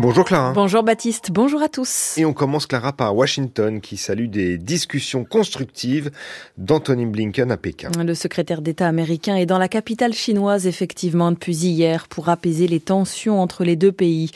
Bonjour Clara. Bonjour Baptiste, bonjour à tous. Et on commence Clara par Washington qui salue des discussions constructives d'Anthony Blinken à Pékin. Le secrétaire d'État américain est dans la capitale chinoise effectivement depuis hier pour apaiser les tensions entre les deux pays.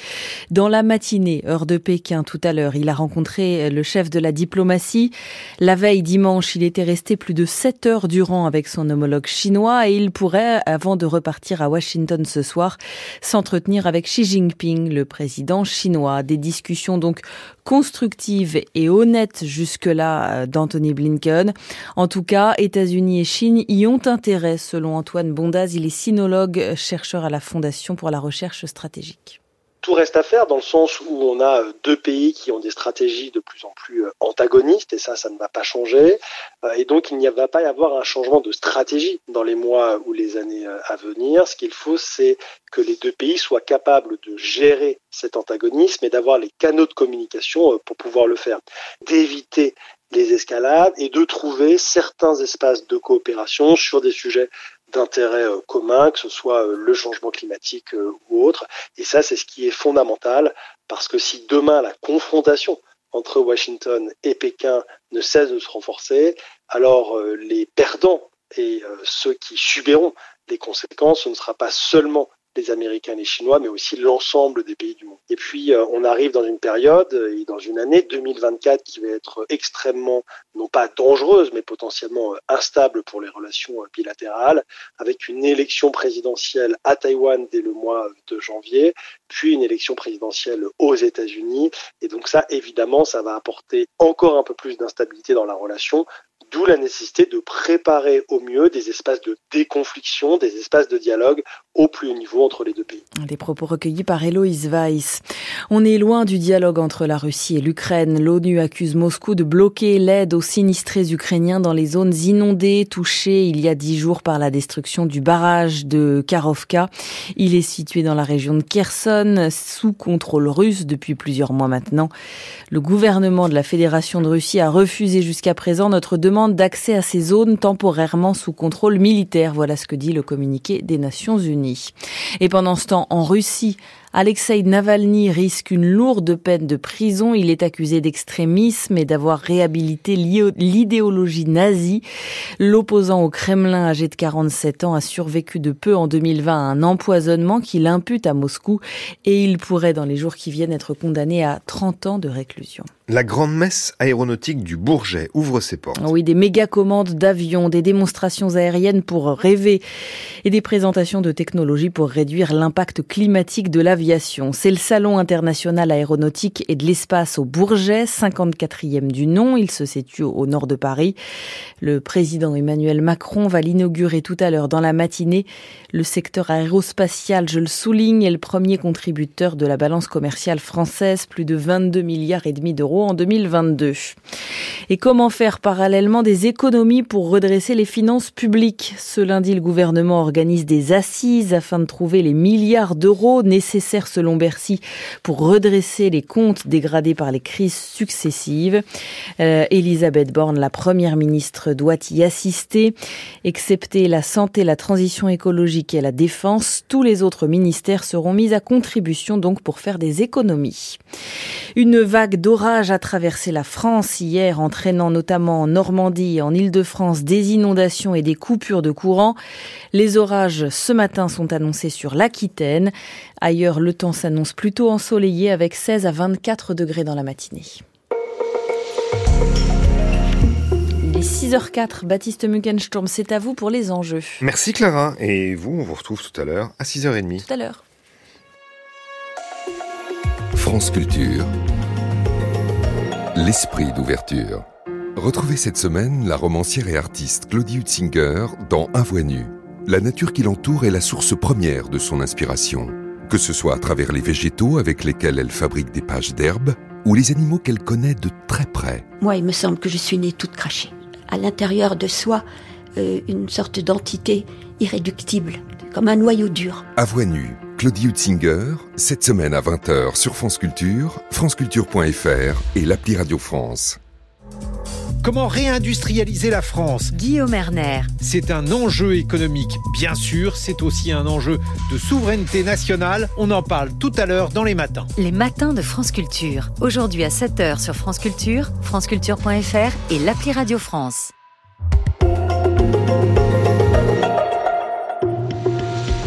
Dans la matinée, heure de Pékin tout à l'heure, il a rencontré le chef de la diplomatie. La veille dimanche, il était resté plus de 7 heures durant avec son homologue chinois et il pourrait, avant de repartir à Washington ce soir, s'entretenir avec Xi Jinping, le président chinois. Des discussions donc constructives et honnêtes jusque-là euh, d'Anthony Blinken. En tout cas, États-Unis et Chine y ont intérêt, selon Antoine Bondaz. Il est sinologue, chercheur à la Fondation pour la recherche stratégique tout reste à faire dans le sens où on a euh, deux pays qui ont des stratégies de plus en plus euh, antagonistes et ça, ça ne va pas changer. Euh, et donc, il n'y va pas y avoir un changement de stratégie dans les mois ou les années à venir. Ce qu'il faut, c'est que les deux pays soient capables de gérer cet antagonisme et d'avoir les canaux de communication pour pouvoir le faire, d'éviter les escalades et de trouver certains espaces de coopération sur des sujets d'intérêt euh, commun, que ce soit euh, le changement climatique euh, ou autre. Et ça, c'est ce qui est fondamental, parce que si demain la confrontation entre Washington et Pékin ne cesse de se renforcer, alors les perdants et ceux qui subiront les conséquences, ce ne sera pas seulement les Américains les Chinois, mais aussi l'ensemble des pays du monde. Et puis, euh, on arrive dans une période euh, et dans une année 2024 qui va être extrêmement, non pas dangereuse, mais potentiellement euh, instable pour les relations bilatérales, avec une élection présidentielle à Taïwan dès le mois de janvier, puis une élection présidentielle aux États-Unis. Et donc ça, évidemment, ça va apporter encore un peu plus d'instabilité dans la relation, D'où la nécessité de préparer au mieux des espaces de déconfliction, des espaces de dialogue au plus haut niveau entre les deux pays. Des propos recueillis par Héloïse Weiss. On est loin du dialogue entre la Russie et l'Ukraine. L'ONU accuse Moscou de bloquer l'aide aux sinistrés ukrainiens dans les zones inondées touchées il y a dix jours par la destruction du barrage de Karovka. Il est situé dans la région de Kherson, sous contrôle russe depuis plusieurs mois maintenant. Le gouvernement de la Fédération de Russie a refusé jusqu'à présent notre demande d'accès à ces zones temporairement sous contrôle militaire. Voilà ce que dit le communiqué des Nations Unies. Et pendant ce temps, en Russie, Alexei Navalny risque une lourde peine de prison. Il est accusé d'extrémisme et d'avoir réhabilité l'idéologie nazie. L'opposant au Kremlin, âgé de 47 ans, a survécu de peu en 2020 à un empoisonnement qu'il impute à Moscou et il pourrait dans les jours qui viennent être condamné à 30 ans de réclusion. La grande messe aéronautique du Bourget ouvre ses portes. Oui, des méga commandes d'avions, des démonstrations aériennes pour rêver et des présentations de technologies pour réduire l'impact climatique de l'avion c'est le Salon international aéronautique et de l'espace au Bourget, 54e du nom. Il se situe au nord de Paris. Le président Emmanuel Macron va l'inaugurer tout à l'heure dans la matinée. Le secteur aérospatial, je le souligne, est le premier contributeur de la balance commerciale française, plus de 22 milliards et demi d'euros en 2022. Et comment faire parallèlement des économies pour redresser les finances publiques? Ce lundi, le gouvernement organise des assises afin de trouver les milliards d'euros nécessaires selon Bercy pour redresser les comptes dégradés par les crises successives. Euh, Elisabeth Borne, la première ministre, doit y assister. Excepté la santé, la transition écologique et la défense, tous les autres ministères seront mis à contribution donc pour faire des économies. Une vague d'orage a traversé la France hier, entraînant notamment en Normandie et en Île-de-France des inondations et des coupures de courant. Les orages ce matin sont annoncés sur l'Aquitaine. Ailleurs, le temps s'annonce plutôt ensoleillé avec 16 à 24 degrés dans la matinée. Il est 6h04, Baptiste Muggensturm, c'est à vous pour les enjeux. Merci Clara, et vous, on vous retrouve tout à l'heure à 6h30. Tout à l'heure. France Culture, l'esprit d'ouverture. Retrouvez cette semaine la romancière et artiste Claudie Hutzinger dans Un voix nu. La nature qui l'entoure est la source première de son inspiration que ce soit à travers les végétaux avec lesquels elle fabrique des pages d'herbe, ou les animaux qu'elle connaît de très près. Moi, il me semble que je suis née toute crachée. À l'intérieur de soi, euh, une sorte d'entité irréductible, comme un noyau dur. À voix nue, Claudie Hutzinger, cette semaine à 20h sur France Culture, franceculture.fr et l'appli Radio France. Comment réindustrialiser la France? Guillaume Erner. C'est un enjeu économique, bien sûr, c'est aussi un enjeu de souveraineté nationale. On en parle tout à l'heure dans les matins. Les matins de France Culture. Aujourd'hui à 7h sur France Culture, franceculture.fr et l'appli Radio France.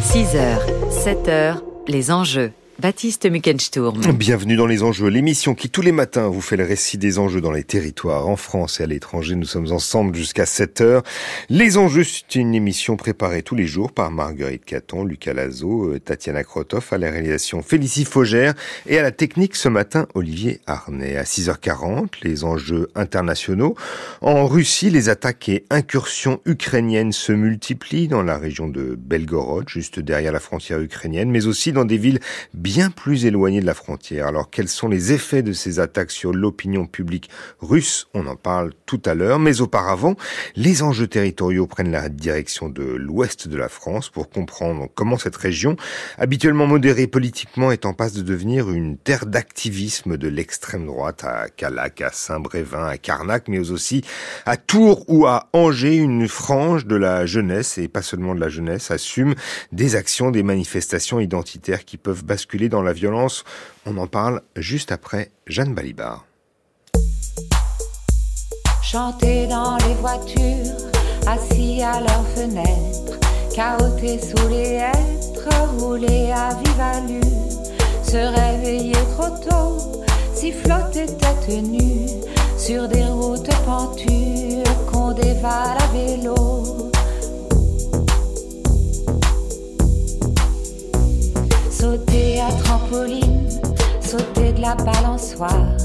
6h, 7h, les enjeux. Baptiste Muckensturm. Bienvenue dans les enjeux, l'émission qui tous les matins vous fait le récit des enjeux dans les territoires, en France et à l'étranger. Nous sommes ensemble jusqu'à 7 heures. Les enjeux, c'est une émission préparée tous les jours par Marguerite Caton, Lucas Lazo, euh, Tatiana Krotov, à la réalisation Félicie Faugère et à la technique ce matin Olivier Arnay. À 6h40, les enjeux internationaux. En Russie, les attaques et incursions ukrainiennes se multiplient dans la région de Belgorod, juste derrière la frontière ukrainienne, mais aussi dans des villes bien plus éloigné de la frontière. Alors quels sont les effets de ces attaques sur l'opinion publique russe? On en parle tout à l'heure, mais auparavant, les enjeux territoriaux prennent la direction de l'ouest de la France pour comprendre comment cette région, habituellement modérée politiquement, est en passe de devenir une terre d'activisme de l'extrême droite à Calac, à Saint-Brévin, à Carnac, mais aussi à Tours ou à Angers, une frange de la jeunesse, et pas seulement de la jeunesse, assume des actions, des manifestations identitaires qui peuvent basculer dans la violence. On en parle juste après Jeanne Balibar. Chanter dans les voitures, assis à leurs fenêtres, cahoter sous les hêtres, rouler à vive allure, se réveiller trop tôt, si flotter tête nue sur des routes pentues qu'on dévale à vélo. Sauter à trampoline, sauter de la balançoire,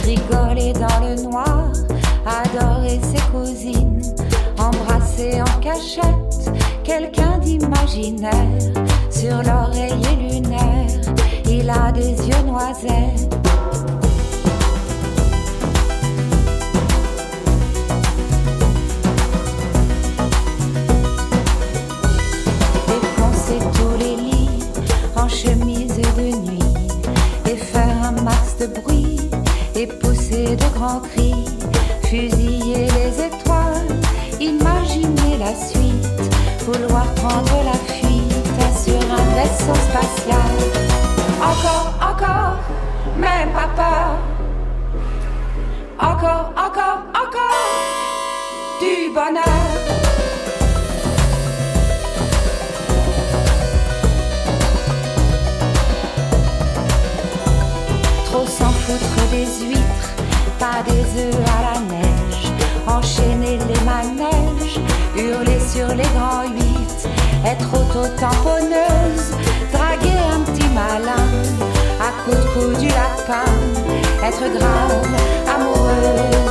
rigoler dans le noir, adorer ses cousines, embrasser en cachette quelqu'un d'imaginaire sur l'oreiller lunaire. Il a des yeux noisettes. Auto-tamponneuse, draguer un petit malin, à coup de cou du lapin, être grave, amoureuse.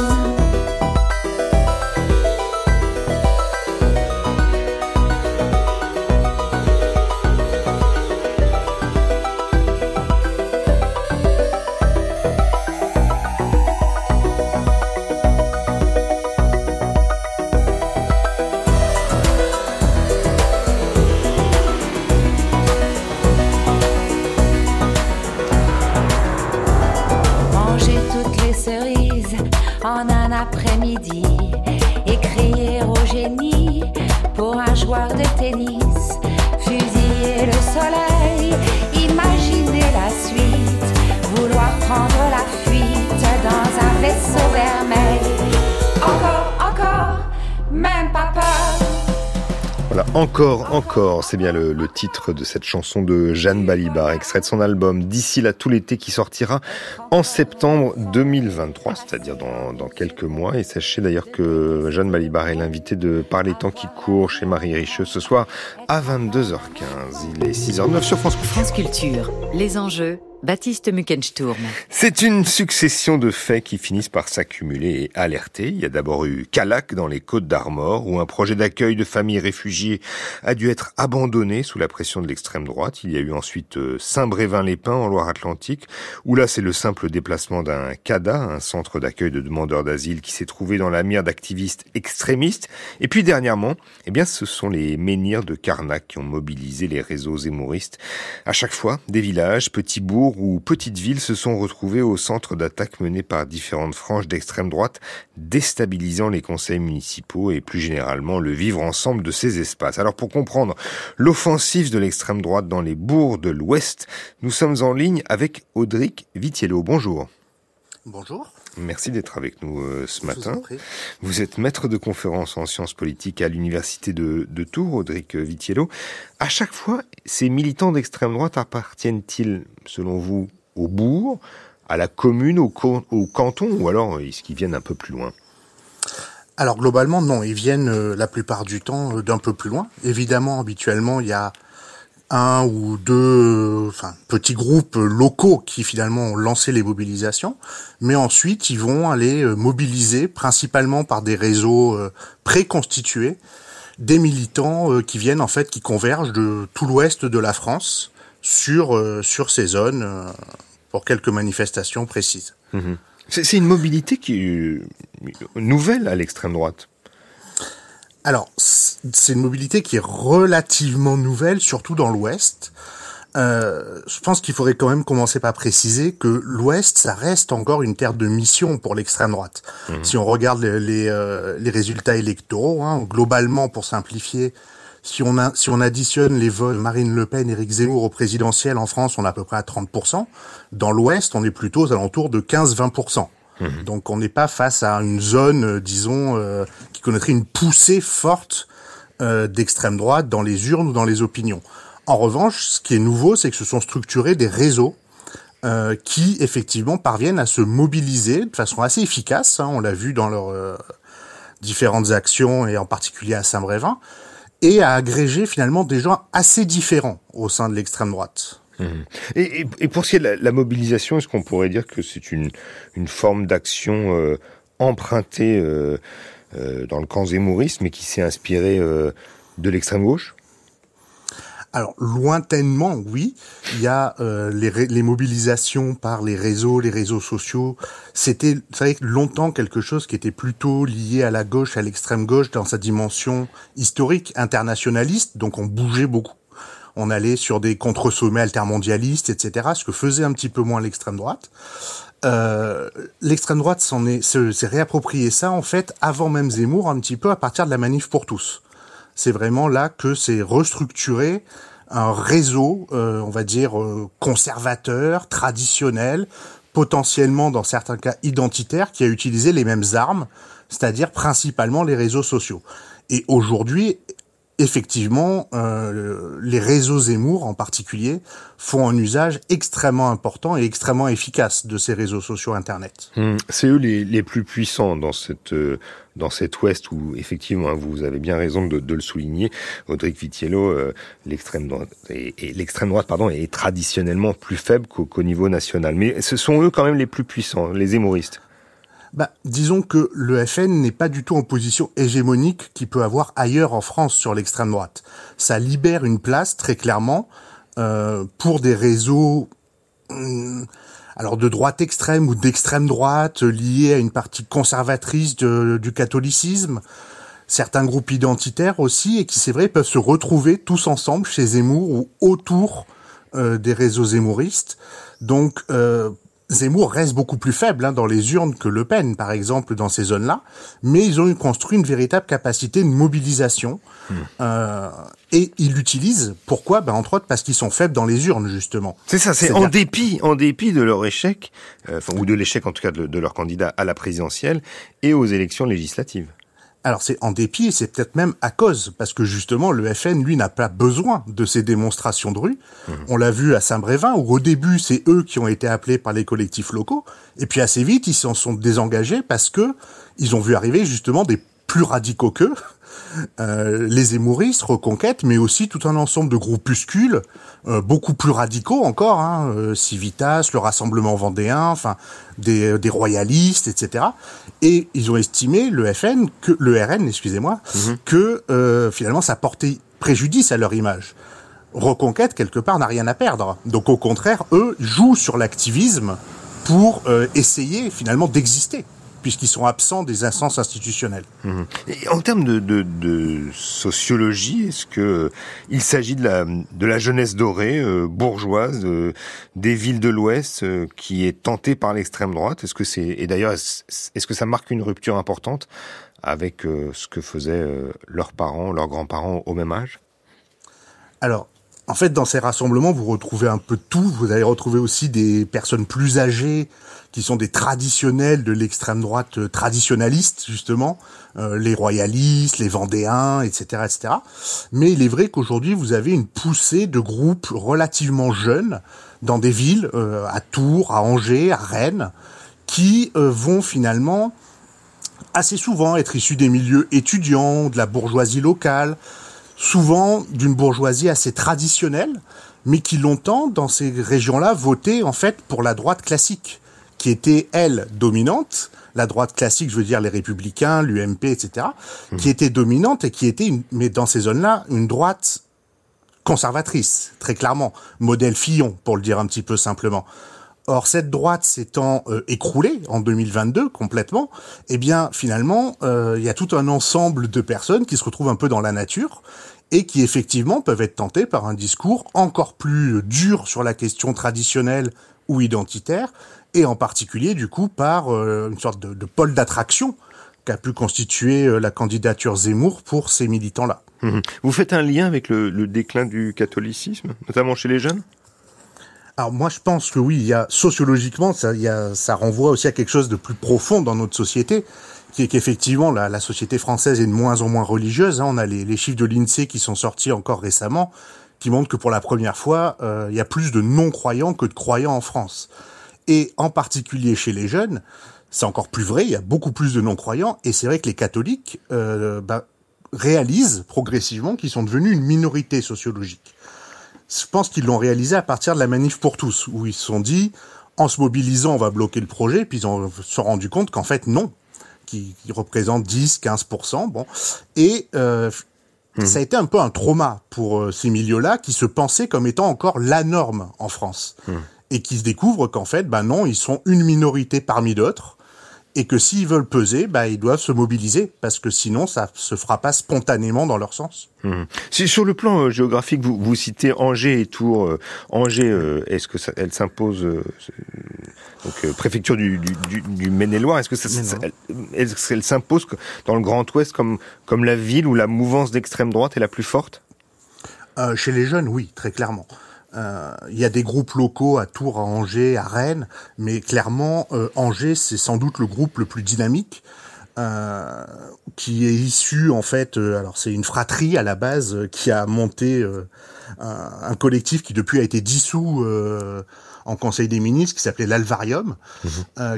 Encore, encore, c'est bien le, titre de cette chanson de Jeanne Balibar, extrait de son album D'ici là tout l'été qui sortira en septembre 2023, c'est-à-dire dans, quelques mois. Et sachez d'ailleurs que Jeanne Balibar est l'invitée de Parler temps qui court chez Marie Richeux ce soir à 22h15. Il est 6h09 sur France Culture. France Culture, les enjeux Baptiste Muckensturm. C'est une succession de faits qui finissent par s'accumuler et alerter. Il y a d'abord eu Calac dans les Côtes d'Armor, où un projet d'accueil de familles réfugiées a dû être abandonné sous la pression de l'extrême droite. Il y a eu ensuite euh, Saint-Brévin-les-Pins en Loire-Atlantique, où là c'est le simple déplacement d'un CADA, un centre d'accueil de demandeurs d'asile qui s'est trouvé dans la mire d'activistes extrémistes. Et puis dernièrement, eh bien ce sont les menhirs de Carnac qui ont mobilisé les réseaux émouristes. À chaque fois, des villages, petits bourgs, ou petites villes se sont retrouvés au centre d'attaques menées par différentes franges d'extrême droite, déstabilisant les conseils municipaux et plus généralement le vivre ensemble de ces espaces. Alors pour comprendre l'offensive de l'extrême droite dans les bourgs de l'Ouest, nous sommes en ligne avec Audric Vitiello. Bonjour. Bonjour. Merci d'être avec nous euh, ce matin. Vous êtes maître de conférence en sciences politiques à l'université de, Tours, Audric Vitiello. À chaque fois, ces militants d'extrême droite appartiennent-ils, selon vous, au bourg, à la commune, au, au canton, ou alors est-ce qu'ils viennent un peu plus loin? Alors globalement non, ils viennent euh, la plupart du temps euh, d'un peu plus loin. Évidemment, habituellement, il y a un ou deux enfin, petits groupes locaux qui finalement ont lancé les mobilisations, mais ensuite ils vont aller euh, mobiliser principalement par des réseaux euh, préconstitués des militants euh, qui viennent en fait qui convergent de tout l'ouest de la France sur sur ces zones pour quelques manifestations précises. Mmh c'est une mobilité qui est nouvelle à l'extrême droite. Alors, c'est une mobilité qui est relativement nouvelle, surtout dans l'Ouest. Euh, je pense qu'il faudrait quand même commencer par préciser que l'Ouest, ça reste encore une terre de mission pour l'extrême droite. Mmh. Si on regarde les, les, euh, les résultats électoraux, hein, globalement, pour simplifier, si on, a, si on additionne les votes Marine Le Pen, Éric Zemmour au présidentiel en France, on est à peu près à 30%. Dans l'Ouest, on est plutôt aux alentours de 15-20%. Mmh. Donc on n'est pas face à une zone, euh, disons, euh, qui connaîtrait une poussée forte euh, d'extrême droite dans les urnes ou dans les opinions. En revanche, ce qui est nouveau, c'est que se sont structurés des réseaux qui effectivement parviennent à se mobiliser de façon assez efficace. Hein, on l'a vu dans leurs différentes actions et en particulier à Saint-Brévin, et à agréger finalement des gens assez différents au sein de l'extrême droite. Mmh. Et, pour ce qui est de la, mobilisation, est-ce qu'on pourrait dire que c'est une, une forme d'action euh, empruntée euh, euh, dans le camp zémouriste, mais qui s'est inspirée de l'extrême gauche? Alors lointainement, oui. Il y a les, les, mobilisations par les réseaux, les réseaux sociaux. C'était, savez, longtemps quelque chose qui était plutôt lié à la gauche, à l'extrême gauche dans sa dimension historique, internationaliste. Donc on bougeait beaucoup on allait sur des contre-sommets altermondialistes, etc., ce que faisait un petit peu moins l'extrême droite. Euh, l'extrême droite s'en est, s'est réapproprié ça en fait avant même Zemmour un petit peu à partir de la manif pour tous. C'est vraiment là que c'est restructuré un réseau, euh, on va dire euh, conservateur, traditionnel, potentiellement dans certains cas identitaire, qui a utilisé les mêmes armes, c'est-à-dire principalement les réseaux sociaux. Et aujourd'hui, effectivement, euh, les réseaux Zemmour en particulier font un usage extrêmement important et extrêmement efficace de ces réseaux sociaux Internet. Hum, c'est eux les, plus puissants dans cette euh, dans cet Ouest où effectivement hein, vous avez bien raison de, le souligner, Audric Vitiello, euh, l'extrême droite et, l'extrême droite pardon est traditionnellement plus faible qu'au niveau national, mais ce sont eux quand même les plus puissants, les Zemmouristes bah, disons que le FN n'est pas du tout en position hégémonique qu'il peut avoir ailleurs en France sur l'extrême droite. Ça libère une place très clairement euh, pour des réseaux hum, alors de droite extrême ou d'extrême droite liés à une partie conservatrice du catholicisme, certains groupes identitaires aussi et qui c'est vrai peuvent se retrouver tous ensemble chez Zemmour ou autour euh, des réseaux zémouristes. Donc euh, Zemmour reste beaucoup plus faible hein, dans les urnes que Le Pen, par exemple, dans ces zones-là, mais ils ont construit une véritable capacité de mobilisation hmm. euh, et ils l'utilisent. Pourquoi? Ben, Entre autres parce qu'ils sont faibles dans les urnes, justement. C'est ça, c'est en dépit, en dépit de leur échec, euh, ou de l'échec en tout cas de leur candidat à la présidentielle et aux élections législatives. Alors c'est en dépit, c'est peut-être même à cause, parce que justement le FN, lui, n'a pas besoin de ces démonstrations de rue. Mmh. On l'a vu à Saint-Brévin, où au début c'est eux qui ont été appelés par les collectifs locaux, et puis assez vite ils s'en sont désengagés parce que ils ont vu arriver justement des plus radicaux qu'eux, euh, les émouristes, Reconquête, mais aussi tout un ensemble de groupuscules euh, beaucoup plus radicaux encore, hein, euh, Civitas, le Rassemblement vendéen, enfin des, des, royalistes, etc. Et ils ont estimé le FN, que le RN, excusez-moi, mhm. que finalement ça portait préjudice à leur image. Reconquête quelque part n'a rien à perdre. Donc au contraire, eux jouent sur l'activisme pour essayer finalement d'exister. Puisqu'ils sont absents des instances institutionnelles. Et en termes de, de, de sociologie, est-ce que il s'agit de la, de la jeunesse dorée, euh, bourgeoise, euh, des villes de l'Ouest, euh, qui est tentée par l'extrême droite? Est-ce que c'est et d'ailleurs est-ce que ça marque une rupture importante avec ce que faisaient leurs parents, leurs grands-parents au même âge? Alors, en fait, dans ces rassemblements, vous retrouvez un peu tout. Vous allez retrouver aussi des personnes plus âgées qui sont des traditionnels de l'extrême droite euh, traditionnaliste, justement, euh, les royalistes, les vendéens, etc., etc. Mais il est vrai qu'aujourd'hui, vous avez une poussée de groupes relativement jeunes dans des villes, euh, à Tours, à Angers, à Rennes, qui vont finalement assez souvent être issus des milieux étudiants, de la bourgeoisie locale, souvent d'une bourgeoisie assez traditionnelle, mais qui longtemps, dans ces régions-là, votaient en fait pour la droite classique, qui était, elle, dominante, la droite classique, je veux dire les républicains, l'UMP, etc., mmh. qui était dominante et qui était, mais dans ces zones-là, une droite conservatrice, très clairement, modèle Fillon, pour le dire un petit peu simplement. Or, cette droite s'étant euh, écroulée en 2022 complètement, eh bien, finalement, euh, il y a tout un ensemble de personnes qui se retrouvent un peu dans la nature et qui effectivement peuvent être tentées par un discours encore plus dur sur la question traditionnelle ou identitaire, et en particulier du coup par euh, une sorte de, de pôle d'attraction qu'a pu constituer la candidature Zemmour pour ces militants-là. Mmh Vous faites un lien avec le, le déclin du catholicisme, notamment chez les jeunes? Alors moi je pense que oui, il y a sociologiquement ça, il y a, ça renvoie aussi à quelque chose de plus profond dans notre société, qui est qu'effectivement la, la, société française est de moins en moins religieuse. Hein. On a les, les, chiffres de l'Insee qui sont sortis encore récemment, qui montrent que pour la première fois, euh, il y a plus de non-croyants que de croyants en France. Et en particulier chez les jeunes, c'est encore plus vrai. Il y a beaucoup plus de non-croyants, et c'est vrai que les catholiques euh, bah, réalisent progressivement qu'ils sont devenus une minorité sociologique je pense qu'ils l'ont réalisé à partir de la manif pour tous, où ils se sont dit, en se mobilisant, on va bloquer le projet, puis ils se sont rendu compte qu'en fait, non, qui, représente 10, 15%, bon. Et euh, mmh. ça a été un peu un trauma pour euh, ces milieux-là, qui se pensaient comme étant encore la norme en France. Mmh. Et qui se découvrent qu'en fait, ben non, ils sont une minorité parmi d'autres, et que s'ils veulent peser, bah, ils doivent se mobiliser parce que sinon ça se fera pas spontanément dans leur sens. Mmh. Si sur le plan euh, géographique, vous, vous citez Angers et Tours. Euh, Angers, euh, est-ce que ça, elle s'impose donc préfecture du, du, du Maine-et-Loire Est-ce que ça, est-ce qu'elle s'impose dans le Grand Ouest comme comme la ville où la mouvance d'extrême droite est la plus forte? Chez les jeunes, oui, très clairement. Euh, il y a des groupes locaux à Tours, à Angers, à Rennes, mais clairement, euh, Angers, c'est sans doute le groupe le plus dynamique. Euh, qui est issu en fait, alors c'est une fratrie à la base qui a monté un, un, collectif qui depuis a été dissous en Conseil des ministres, qui s'appelait l'Alvarium, mmh.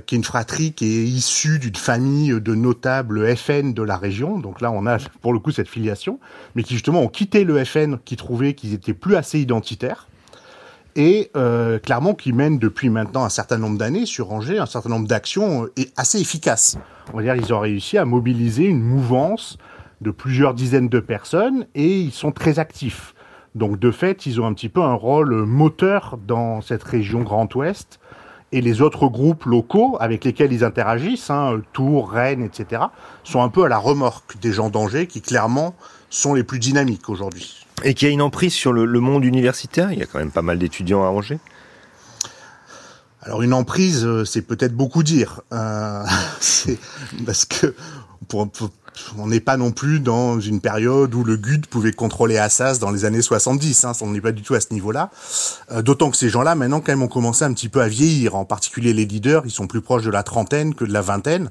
qui est une fratrie qui est issue d'une famille de notables FN de la région. Donc là, on a pour le coup cette filiation, mais qui justement ont quitté le FN, qui trouvaient qu'ils étaient plus assez identitaires et euh, clairement qui mène depuis maintenant un certain nombre d'années sur Angers un certain nombre d'actions euh, assez efficaces. On va dire ils ont réussi à mobiliser une mouvance de plusieurs dizaines de personnes et ils sont très actifs. Donc de fait, ils ont un petit peu un rôle moteur dans cette région Grand Ouest et les autres groupes locaux avec lesquels ils interagissent, hein, Tours, Rennes, etc., sont un peu à la remorque des gens d'Angers qui clairement sont les plus dynamiques aujourd'hui. Et qui a une emprise sur le, le, monde universitaire Il y a quand même pas mal d'étudiants à Angers alors une emprise, euh, c'est peut-être beaucoup dire, euh, parce que on n'est pas non plus dans une période où le GUD pouvait contrôler Assas dans les années 70. Hein, on n'est pas du tout à ce niveau-là. Euh, D'autant que ces gens-là, maintenant, quand même, ont commencé un petit peu à vieillir. En particulier les leaders, ils sont plus proches de la trentaine que de la vingtaine.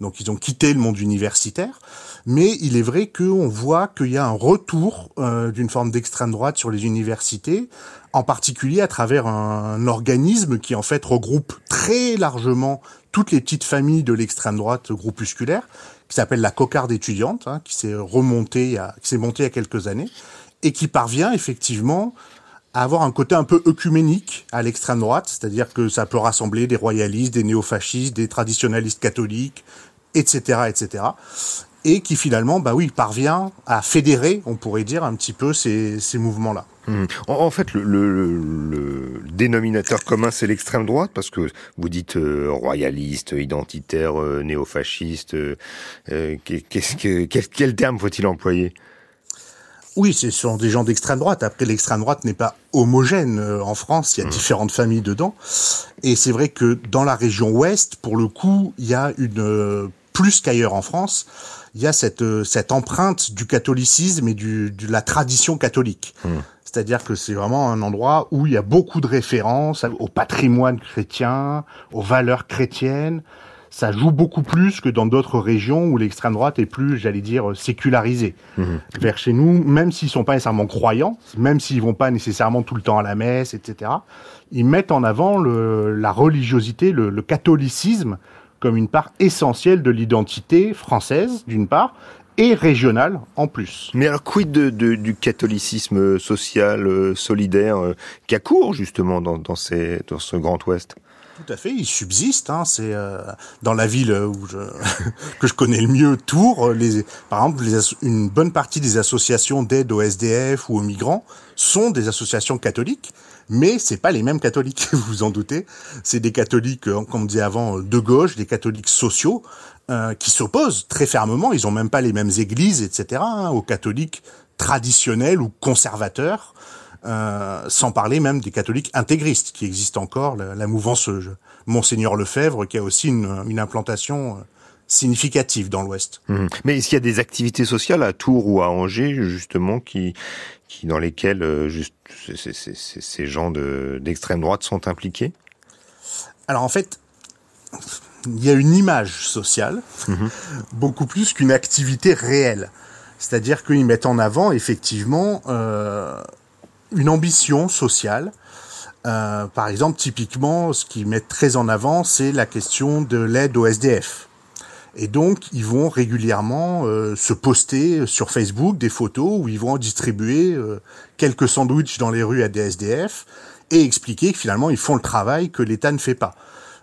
Donc ils ont quitté le monde universitaire. Mais il est vrai qu'on voit qu'il y a un retour euh, d'une forme d'extrême droite sur les universités, en particulier à travers un, organisme qui en fait regroupe très largement toutes les petites familles de l'extrême droite groupusculaire, qui s'appelle la cocarde étudiante, hein, qui s'est remontée, qui s'est montée il y a quelques années, et qui parvient effectivement à avoir un côté un peu œcuménique à l'extrême droite, c'est-à-dire que ça peut rassembler des royalistes, des néofascistes, des traditionalistes catholiques, etc., etc et qui finalement, bah oui, parvient à fédérer, on pourrait dire, un petit peu ces, ces mouvements-là. Mmh. En, fait, le, le, dénominateur commun, c'est l'extrême droite, parce que vous dites euh, royaliste, identitaire, euh, néofasciste. Euh, qu'est-ce que, quel, quel terme faut-il employer? Oui, ce sont des gens d'extrême droite. Après, l'extrême droite n'est pas homogène. En France, il y a mmh. différentes familles dedans. Et c'est vrai que dans la région ouest, pour le coup, il y a une plus qu'ailleurs en France, il y a cette cette empreinte du catholicisme et du, de la tradition catholique. Mmh. C'est-à-dire que c'est vraiment un endroit où il y a beaucoup de références au patrimoine chrétien, aux valeurs chrétiennes. Ça joue beaucoup plus que dans d'autres régions où l'extrême droite est plus, j'allais dire, sécularisée. Mmh. Vers chez nous, même s'ils sont pas nécessairement croyants, même s'ils vont pas nécessairement tout le temps à la messe, etc., ils mettent en avant le, la religiosité, le, le catholicisme comme une part essentielle de l'identité française, d'une part, et régional en plus. Mais alors, quid de, du catholicisme social, euh, solidaire, euh, qui a cours justement dans, dans, ces, dans ce Grand Ouest? Tout à fait, il subsiste. Hein, c'est euh, dans la ville où je, que je connais le mieux, Tours. Les, par exemple, les, une bonne partie des associations d'aide aux SDF ou aux migrants sont des associations catholiques, mais c'est pas les mêmes catholiques, vous vous en doutez. C'est des catholiques, comme on disait avant, de gauche, des catholiques sociaux, euh, qui s'opposent très fermement. Ils ont même pas les mêmes églises, etc. Hein, aux catholiques traditionnels ou conservateurs. Euh, sans parler même des catholiques intégristes qui existent encore, la, mouvance euh, Monseigneur Lefebvre qui a aussi une, une implantation significative dans l'Ouest. Mmh. Mais est-ce qu'il y a des activités sociales à Tours ou à Angers justement qui, qui dans lesquelles juste, ces gens d'extrême droite sont impliqués? Alors en fait, il y a une image sociale, mhm. beaucoup plus qu'une activité réelle. C'est-à-dire qu'ils mettent en avant effectivement euh, une ambition sociale. Euh, par exemple, typiquement, ce qu'ils mettent très en avant, c'est la question de l'aide au SDF. Et donc, ils vont régulièrement euh, se poster sur Facebook des photos où ils vont distribuer quelques sandwichs dans les rues à des SDF et expliquer que finalement, ils font le travail que l'État ne fait pas.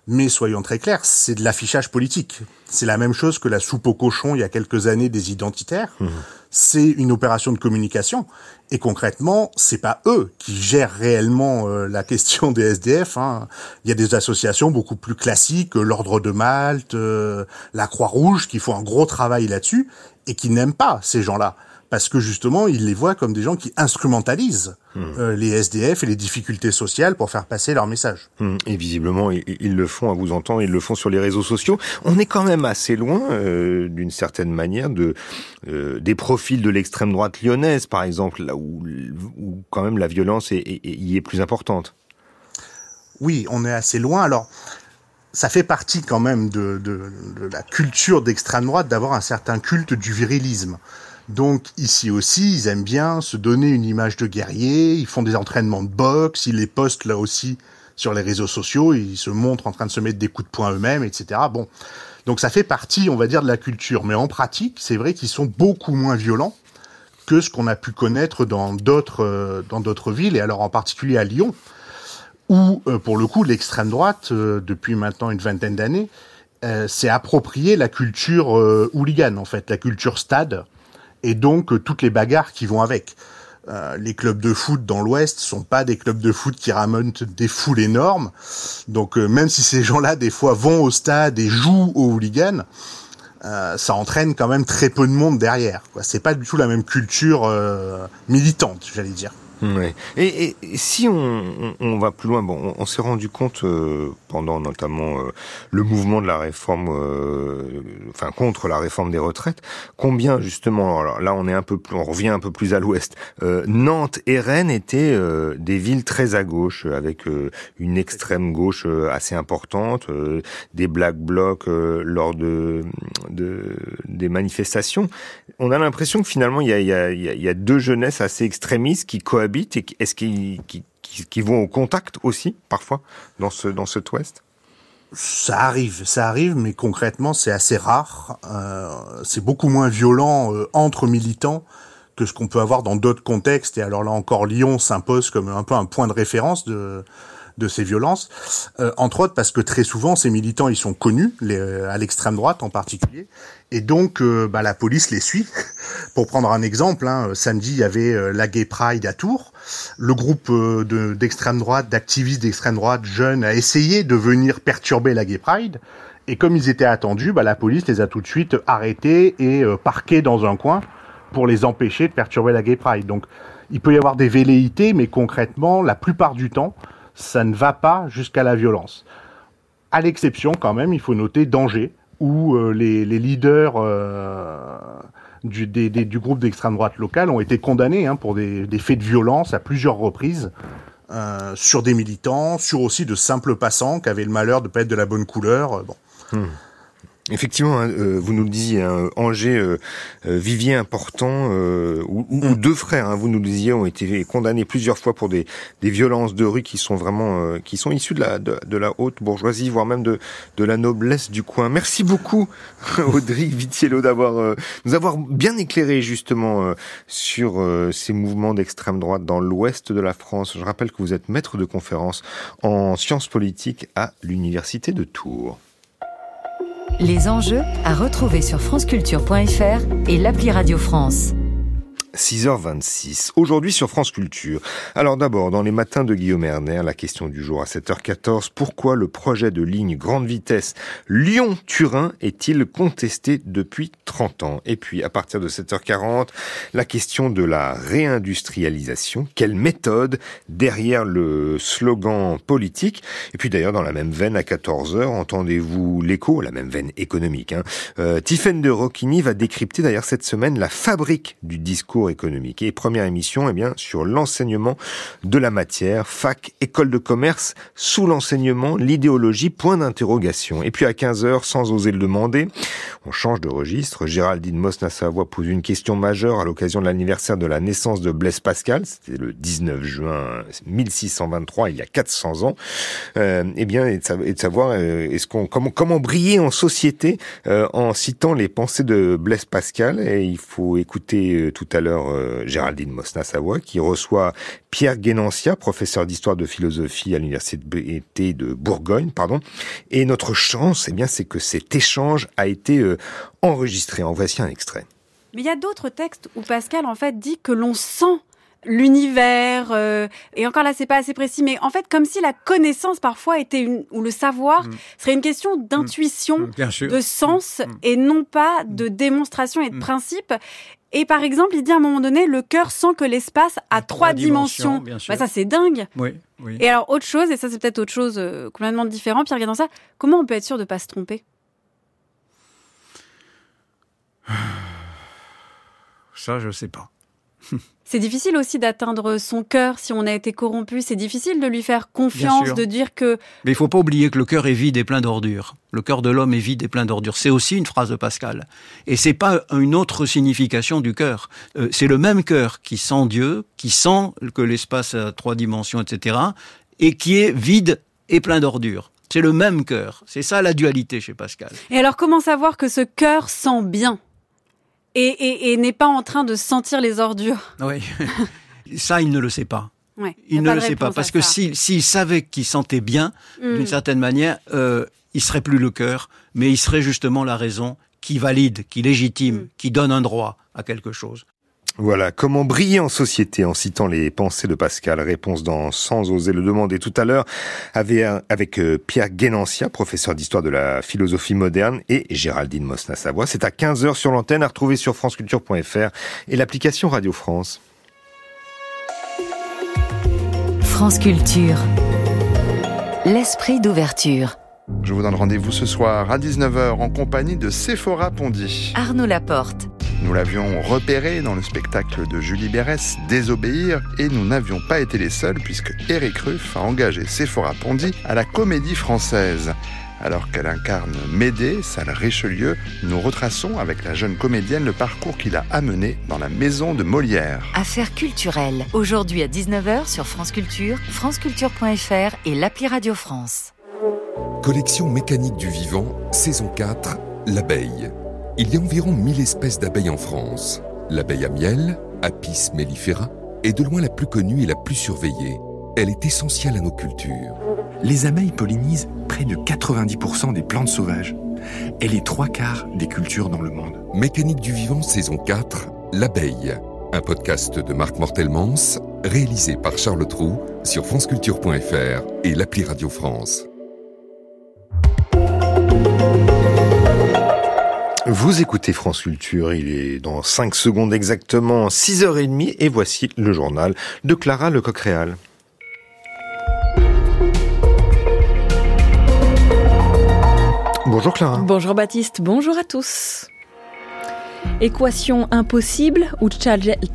Mais soyons très clairs, c'est de l'affichage politique. C'est la même chose que la soupe au cochon il y a quelques années des identitaires. Mmh. C'est une opération de communication. Et concrètement, c'est pas eux qui gèrent réellement euh, la question des SDF. Hein. Il y a des associations beaucoup plus classiques, l'Ordre de Malte, euh, la Croix-Rouge, qui font un gros travail là-dessus et qui n'aiment pas ces gens-là parce que justement, ils les voient comme des gens qui instrumentalisent hmm. euh, les SDF et les difficultés sociales pour faire passer leur message. Hmm. Et visiblement, ils, le font, à vous entendre, ils le font sur les réseaux sociaux. On est quand même assez loin, euh, d'une certaine manière, de euh, des profils de l'extrême droite lyonnaise, par exemple, là où, où quand même la violence est, y est plus importante. Oui, on est assez loin. Alors, ça fait partie quand même de, de, de la culture d'extrême droite d'avoir un certain culte du virilisme. Donc ici aussi, ils aiment bien se donner une image de guerrier, ils font des entraînements de boxe, ils les postent là aussi sur les réseaux sociaux, ils se montrent en train de se mettre des coups de poing eux-mêmes, etc. Bon, donc ça fait partie, on va dire, de la culture. Mais en pratique, c'est vrai qu'ils sont beaucoup moins violents que ce qu'on a pu connaître dans d'autres euh, villes, et alors en particulier à Lyon, où euh, pour le coup l'extrême droite, euh, depuis maintenant une vingtaine d'années, s'est approprié la culture hooligan en fait, la culture stade et donc euh, toutes les bagarres qui vont avec. Euh, les clubs de foot dans l'Ouest sont pas des clubs de foot qui ramènent des foules énormes. Donc euh, même si ces gens-là des fois vont au stade et jouent aux hooligans, ça entraîne quand même très peu de monde derrière. C'est pas du tout la même culture militante, j'allais dire. Ouais. Et, et, si on, on, va plus loin, bon, on, s'est rendu compte euh, pendant notamment euh, le mouvement de la réforme, euh, enfin contre la réforme des retraites, combien justement, alors là on est un peu, plus, on revient un peu plus à l'ouest. Nantes et Rennes étaient des villes très à gauche, avec une extrême gauche assez importante, des black blocs lors de, de, des manifestations. On a l'impression que finalement il y a, y, a, y a deux jeunesses assez extrémistes qui cohabitent et est-ce qu'ils vont au contact aussi parfois dans ce dans cet ouest? Ça arrive, ça arrive, mais concrètement, c'est assez rare. Euh, c'est beaucoup moins violent euh, entre militants que ce qu'on peut avoir dans d'autres contextes. Et alors là encore, Lyon s'impose comme un peu un point de référence de de ces violences, euh, entre autres parce que très souvent ces militants ils sont connus, les, à l'extrême droite en particulier, et donc euh, bah, la police les suit. Pour prendre un exemple, hein, samedi il y avait la Gay Pride à Tours, le groupe de, d'extrême droite, d'activistes d'extrême droite jeunes a essayé de venir perturber la Gay Pride. Et comme ils étaient attendus, bah, la police les a tout de suite arrêtés et parqués dans un coin pour les empêcher de perturber la Gay Pride. Donc il peut y avoir des velléités, mais concrètement, la plupart du temps, ça ne va pas jusqu'à la violence. À l'exception, quand même, il faut noter danger, où euh, les, leaders euh, du, groupe d'extrême droite locale ont été condamnés hein, pour des, faits de violence à plusieurs reprises. Euh, sur des militants, sur aussi de simples passants qui avaient le malheur de ne pas être de la bonne couleur. Hmm. Effectivement, hein, euh, vous nous le disiez, hein, Angers, euh, euh, vivier important, ou, mm. deux frères, hein, vous nous le disiez, ont été condamnés plusieurs fois pour des, violences de rue qui sont vraiment, qui sont issues de la, de, la haute bourgeoisie, voire même de, de la noblesse du coin. Merci beaucoup, Audrey Vitiello, d'avoir nous avoir bien éclairé justement sur ces mouvements d'extrême droite dans l'ouest de la France. Je rappelle que vous êtes maître de conférence en sciences politiques à l'université de Tours. Les enjeux à retrouver sur franceculture.fr et l'appli Radio France. 6h26. Aujourd'hui sur France Culture. Alors d'abord, dans les matins de Guillaume Erner, la question du jour à 7h14, pourquoi le projet de ligne grande vitesse Lyon-Turin est-il contesté depuis 30 ans? Et puis à partir de 7h40, la question de la réindustrialisation. Quelle méthode derrière le slogan politique? Et puis d'ailleurs, dans la même veine, à 14h, entendez-vous l'écho, la même veine économique. Hein, euh, de Rocchini va décrypter d'ailleurs cette semaine la fabrique du discours économique. Et première émission, eh bien, sur l'enseignement de la matière, fac, école de commerce, sous l'enseignement, l'idéologie, point d'interrogation. Et puis à 15h, sans oser le demander, on change de registre. Géraldine Mosna-Savoie pose une question majeure à l'occasion de l'anniversaire de la naissance de Blaise Pascal. C'était le 19 juin 1623, il y a 400 ans. Euh, eh bien, et de, savoir euh, est-ce qu'on comment, comment briller en société euh, en citant les pensées de Blaise Pascal. Et il faut écouter tout à l'heure euh, Géraldine Mosna-Savoie, qui reçoit Pierre Guénancia, professeur d'histoire de philosophie à l'université de Bourgogne, pardon. Et notre chance, eh bien, c'est que cet échange a été euh, enregistré. En voici un extrait. Mais il y a d'autres textes où Pascal, en fait, dit que l'on sent l'univers euh, et encore là c'est pas assez précis mais en fait comme si la connaissance parfois était une ou le savoir mm. serait une question d'intuition mm. de sens mm. et non pas de démonstration et de principe et par exemple, il dit à un moment donné, le cœur sent que l'espace a trois, dimensions. Bah, ça, c'est dingue. Oui, oui. Et alors, autre chose, et ça, c'est peut-être autre chose euh, complètement différent, Pierre dans ça, comment on peut être sûr de ne pas se tromper? Ça, je sais pas. C'est difficile aussi d'atteindre son cœur si on a été corrompu. C'est difficile de lui faire confiance, de dire que. Mais il faut pas oublier que le cœur est vide et plein d'ordures. Le cœur de l'homme est vide et plein d'ordures. C'est aussi une phrase de Pascal. Et c'est pas une autre signification du cœur. Euh, c'est le même cœur qui sent Dieu, qui sent que l'espace a trois dimensions, etc., et qui est vide et plein d'ordures. C'est le même cœur. C'est ça la dualité chez Pascal. Et alors comment savoir que ce cœur sent bien? Et, n'est pas en train de sentir les ordures. Oui, ça, il ne le sait pas. il ne le sait pas, parce que s'il savait qu'il sentait bien, hmm. d'une certaine manière, euh, il serait plus le cœur, mais il serait justement la raison qui valide, qui légitime, hmm. qui donne un droit à quelque chose. Voilà, comment briller en société en citant les pensées de Pascal? Réponse dans Sans oser le demander tout à l'heure avec euh, Pierre Guénancia, professeur d'histoire de la philosophie moderne et Géraldine Mosna-Savoie. C'est à 15h sur l'antenne à retrouver sur franceculture.fr et l'application Radio France. France Culture. L'esprit d'ouverture. Je vous donne rendez-vous ce soir à 19h en compagnie de Sephora Pondy. Arnaud Laporte. Nous l'avions repéré dans le spectacle de Julie Berès, Désobéir, et nous n'avions pas été les seuls puisque Eric Ruff a engagé Sephora Pondy à la comédie française. Alors qu'elle incarne Médée, salle Richelieu, nous retraçons avec la jeune comédienne le parcours qu'il a amené dans la maison de Molière. Affaires culturelles, aujourd'hui à 19h sur France Culture, franceculture.fr et l'appli Radio France. Collection mécanique du vivant, saison 4, l'abeille. Il y a environ 1000 espèces d'abeilles en France. L'abeille à miel, Apis mellifera, est de loin la plus connue et la plus surveillée. Elle est essentielle à nos cultures. Les abeilles pollinisent près de 90% des plantes sauvages et les trois quarts des cultures dans le monde. Mécanique du vivant, saison 4, L'abeille. Un podcast de Marc Mortelmans, réalisé par Charles Trou sur franceculture.fr et l'appli Radio France. Vous écoutez France Culture, il est dans 5 secondes exactement 6h30 et voici le journal de Clara Lecoq-Réal. Bonjour Clara. Bonjour Baptiste, bonjour à tous. Équation impossible ou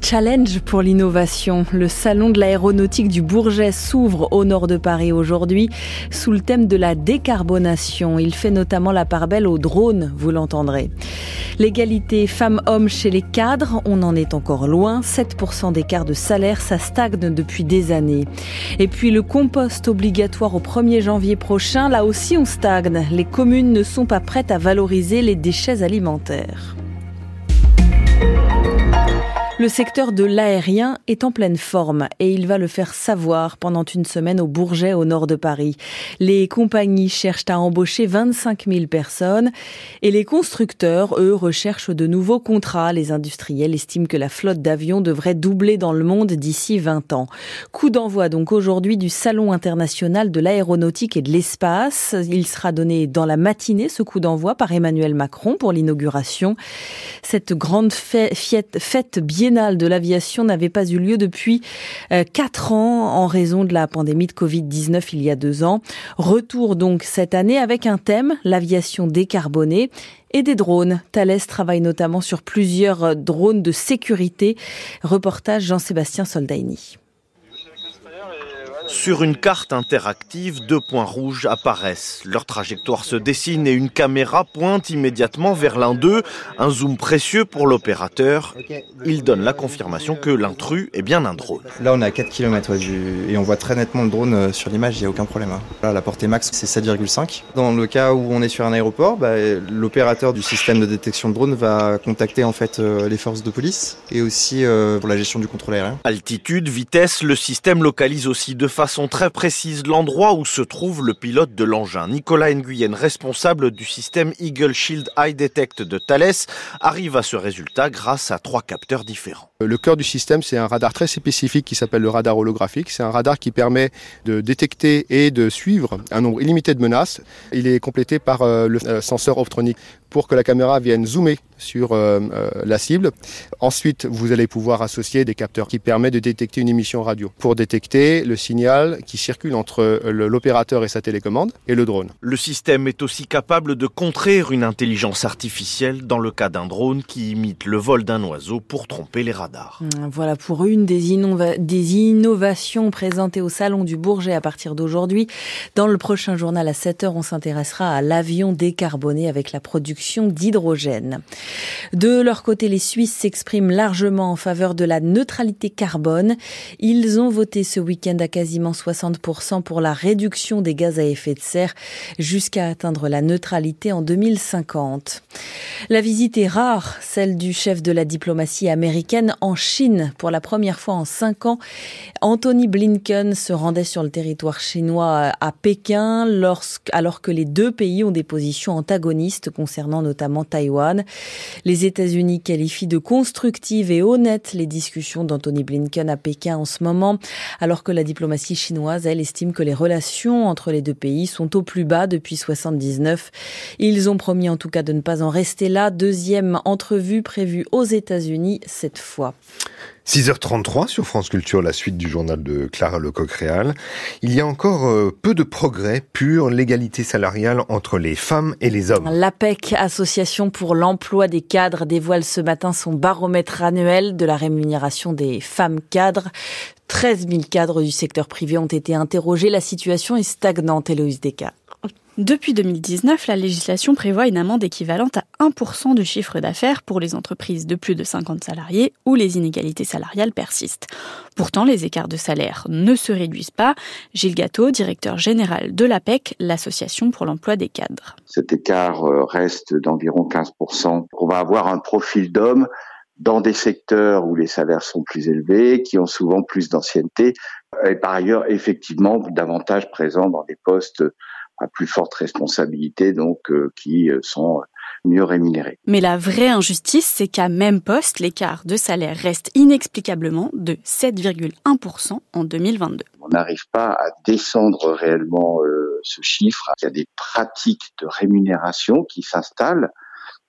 challenge pour l'innovation? Le salon de l'aéronautique du Bourget s'ouvre au nord de Paris aujourd'hui sous le thème de la décarbonation. Il fait notamment la part belle aux drones, vous l'entendrez. L'égalité femmes-hommes chez les cadres, on en est encore loin. 7% d'écart de salaire, ça stagne depuis des années. Et puis le compost obligatoire au 1er janvier prochain, là aussi on stagne. Les communes ne sont pas prêtes à valoriser les déchets alimentaires. Le secteur de l'aérien est en pleine forme et il va le faire savoir pendant une semaine au Bourget au nord de Paris. Les compagnies cherchent à embaucher 25 000 personnes et les constructeurs, eux, recherchent de nouveaux contrats. Les industriels estiment que la flotte d'avions devrait doubler dans le monde d'ici 20 ans. Coup d'envoi donc aujourd'hui du Salon international de l'aéronautique et de l'espace. Il sera donné dans la matinée ce coup d'envoi par Emmanuel Macron pour l'inauguration. Cette grande fête, de l'aviation n'avait pas eu lieu depuis euh, quatre ans en raison de la pandémie de Covid-19 il y a deux ans. Retour donc cette année avec un thème, l'aviation décarbonée et des drones. Thales travaille notamment sur plusieurs euh, drones de sécurité. Reportage Jean-Sébastien Soldaini. Sur une carte interactive, deux points rouges apparaissent. Leur trajectoire se dessine et une caméra pointe immédiatement vers l'un d'eux, un zoom précieux pour l'opérateur. Il donne la confirmation que l'intrus est bien un drone. Là, on est à 4 km et on voit très nettement le drone euh, sur l'image, il n'y a aucun problème. Hein. Là, la portée max, c'est 7,5. Dans le cas où on est sur un aéroport, bah, l'opérateur du système de détection de drone va contacter en fait euh, les forces de police et aussi euh, pour la gestion du contrôle aérien. Altitude, vitesse, le système localise aussi de façon très précise l'endroit où se trouve le pilote de l'engin. Nicolas Nguyen, responsable du système Eagle Shield Eye Detect de Thales, arrive à ce résultat grâce à trois capteurs différents. Le cœur du système, c'est un radar très spécifique qui s'appelle le radar holographique. C'est un radar qui permet de détecter et de suivre un nombre illimité de menaces. Il est complété par euh, le euh, senseur optronique pour que la caméra vienne zoomer sur euh, la cible. Ensuite, vous allez pouvoir associer des capteurs qui permettent de détecter une émission radio pour détecter le signal qui circule entre l'opérateur et sa télécommande et le drone. Le système est aussi capable de contrer une intelligence artificielle dans le cas d'un drone qui imite le vol d'un oiseau pour tromper les radars. Mmh, voilà pour une des, des, innovations présentées au Salon du Bourget à partir d'aujourd'hui. Dans le prochain journal à 7h, on s'intéressera à l'avion décarboné avec la production d'hydrogène. De leur côté, les Suisses s'expriment largement en faveur de la neutralité carbone. Ils ont voté ce week-end à quasiment 60% pour la réduction des gaz à effet de serre jusqu'à atteindre la neutralité en 2050. La visite est rare, celle du chef de la diplomatie américaine en Chine pour la première fois en cinq ans. Anthony Blinken se rendait sur le territoire chinois à Pékin alors que les deux pays ont des positions antagonistes concernant notamment Taïwan. Les États-Unis qualifient de constructives et honnêtes les discussions d'Anthony Blinken à Pékin en ce moment, alors que la diplomatie chinoise, elle, estime que les relations entre les deux pays sont au plus bas depuis 79. Ils ont promis en tout cas de ne pas en rester là. Deuxième entrevue prévue aux États-Unis cette fois. 6h33 sur France Culture, la suite du journal de Clara Lecoq-Réal. Il y a encore euh, peu de progrès pur l'égalité salariale entre les femmes et les hommes. L'APEC, Association pour l'emploi des cadres, dévoile ce matin son baromètre annuel de la rémunération des femmes cadres. 13 000 cadres du secteur privé ont été interrogés. La situation est stagnante, Héloïse Descartes. Depuis 2019, la législation prévoit une amende équivalente à 1% du chiffre d'affaires pour les entreprises de plus de 50 salariés où les inégalités salariales persistent. Pourtant, les écarts de salaire ne se réduisent pas. Gilles Gâteau, directeur général de l'APEC, l'Association pour l'emploi des cadres. Cet écart euh, reste d'environ 15%. On va avoir un profil d'homme dans des secteurs où les salaires sont plus élevés, qui ont souvent plus d'ancienneté, et par ailleurs effectivement davantage présents dans des postes à plus forte responsabilité, donc euh, qui euh, sont mieux rémunérés. Mais la vraie injustice, c'est qu'à même poste, l'écart de salaire reste inexplicablement de 7,1% en 2022. On n'arrive pas à descendre réellement euh, ce chiffre. Il y a des pratiques de rémunération qui s'installent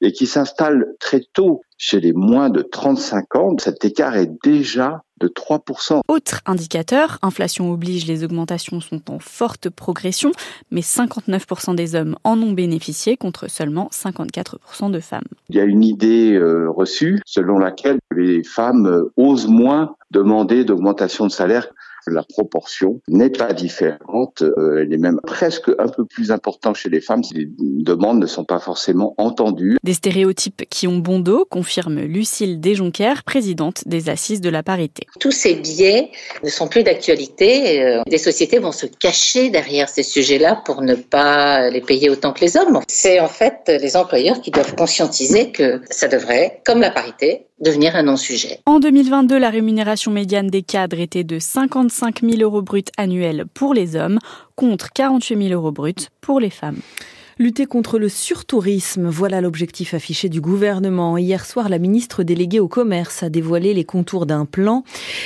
et qui s'installent très tôt chez les moins de 35 ans. Cet écart est déjà de 3%. Autre indicateur, inflation oblige, les augmentations sont en forte progression, mais 59% des hommes en ont bénéficié contre seulement 54% de femmes. Il y a une idée euh, reçue selon laquelle les femmes euh, osent moins demander d'augmentation de salaire la proportion n'est pas différente, euh, elle est même presque un peu plus importante chez les femmes si les demandes ne sont pas forcément entendues. Des stéréotypes qui ont bon dos, confirme Lucille Desjonquières, présidente des Assises de la parité. Tous ces biais ne sont plus d'actualité. Euh, des sociétés vont se cacher derrière ces sujets-là pour ne pas les payer autant que les hommes. C'est en fait les employeurs qui doivent conscientiser que ça devrait, comme la parité, devenir un non-sujet. En 2022, la rémunération médiane des cadres était de 55 000 euros bruts annuels pour les hommes contre 48 000 euros bruts pour les femmes. Lutter contre le surtourisme, voilà l'objectif affiché du gouvernement. Hier soir, la ministre déléguée au commerce a dévoilé les contours d'un plan.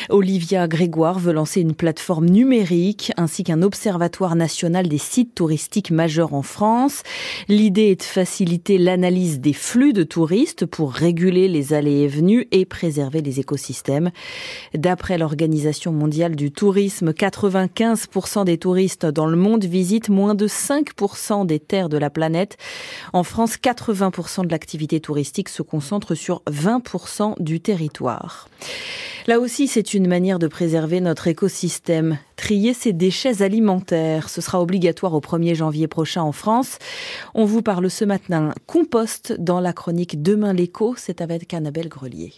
Olivia Grégoire veut lancer une plateforme numérique ainsi qu'un observatoire national des sites touristiques majeurs en France. L'idée est de faciliter l'analyse des flux de touristes pour réguler les allées et venues et préserver les écosystèmes. D'après l'Organisation mondiale du tourisme, 95% des touristes dans le monde visitent moins de 5% des terres de la planète. En France, 80% de l'activité touristique se concentre sur 20% du territoire. Là aussi, c'est une manière de préserver notre écosystème. Trier ses déchets alimentaires, ce sera obligatoire au 1er janvier prochain en France. On vous parle ce matin compost dans la chronique Demain l'écho, c'est avec Annabelle Grelier.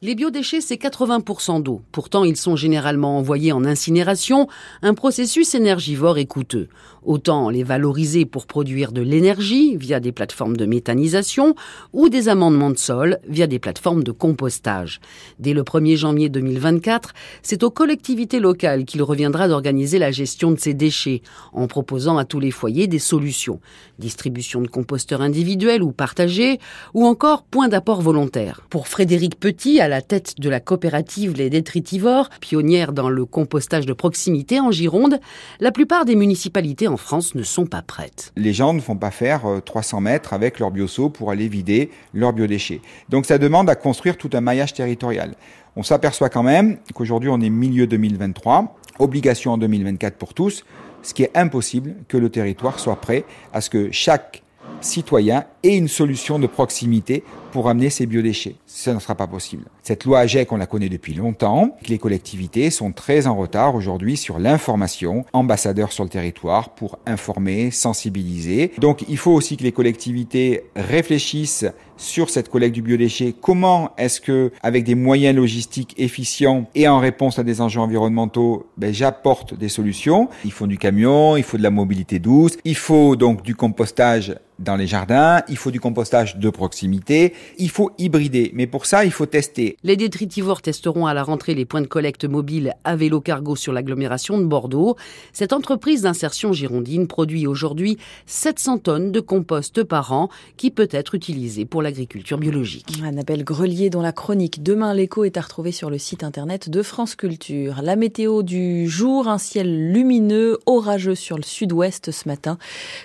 Les biodéchets, c'est 80% d'eau. Pourtant, ils sont généralement envoyés en incinération, un processus énergivore et coûteux. Autant les valoriser pour produire de l'énergie via des plateformes de méthanisation ou des amendements de sol via des plateformes de compostage. Dès le 1er janvier 2024, c'est aux collectivités locales qu'il reviendra d'organiser la gestion de ces déchets en proposant à tous les foyers des solutions. Distribution de composteurs individuels ou partagés ou encore point d'apport volontaire. Pour Frédéric Petit, à la tête de la coopérative Les Détritivores, pionnière dans le compostage de proximité en Gironde, la plupart des municipalités en France ne sont pas prêtes. Les gens ne font pas faire 300 euh, mètres avec leur bioseau pour aller vider leurs biodéchets. Donc ça demande à construire tout un maillage territorial. On s'aperçoit quand même qu'aujourd'hui on est milieu 2023, obligation en 2024 pour tous, ce qui est impossible que le territoire soit prêt à ce que chaque citoyen ait une solution de proximité pour amener ces biodéchets. Ça ne sera pas possible. Cette loi AGEC, on la connaît depuis longtemps. Les collectivités sont très en retard aujourd'hui sur l'information, ambassadeurs sur le territoire pour informer, sensibiliser. Donc il faut aussi que les collectivités réfléchissent sur cette collecte du biodéchet. Comment est-ce que, avec des moyens logistiques efficients et en réponse à des enjeux environnementaux, ben, j'apporte des solutions? Il faut du camion, il faut de la mobilité douce, il faut donc du compostage dans les jardins, il faut du compostage de proximité, il faut hybrider. Mais pour ça, il faut tester. Les détritivores testeront à la rentrée les points de collecte mobiles à vélo cargo sur l'agglomération de Bordeaux. Cette entreprise d'insertion girondine produit aujourd'hui 700 tonnes de compost par an qui peut être utilisé pour l'agriculture biologique. Annabelle Grelier, dont la chronique Demain l'écho est à retrouver sur le site internet de France Culture. La météo du jour, un ciel lumineux, orageux sur le sud-ouest ce matin,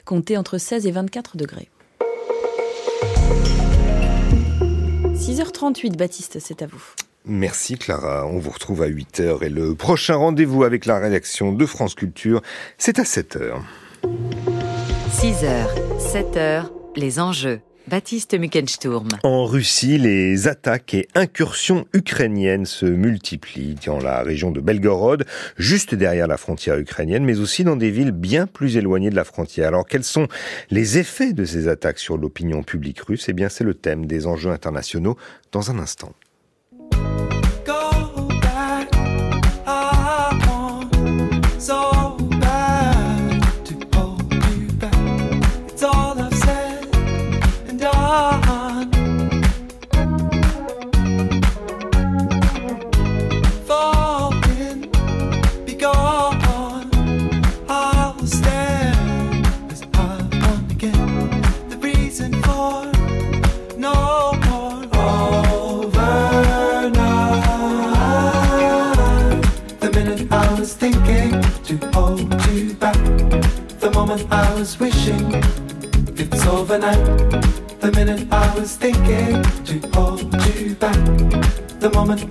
compté entre 16 et 24 degrés. 6h38, Baptiste, c'est à vous. Merci Clara, on vous retrouve à 8h et le prochain rendez-vous avec la rédaction de France Culture, c'est à 7h. 6h, 7h, les enjeux. Baptiste Muckensturm. En Russie, les attaques et incursions ukrainiennes se multiplient dans la région de Belgorod, juste derrière la frontière ukrainienne, mais aussi dans des villes bien plus éloignées de la frontière. Alors, quels sont les effets de ces attaques sur l'opinion publique russe? Eh bien, c'est le thème des enjeux internationaux dans un instant.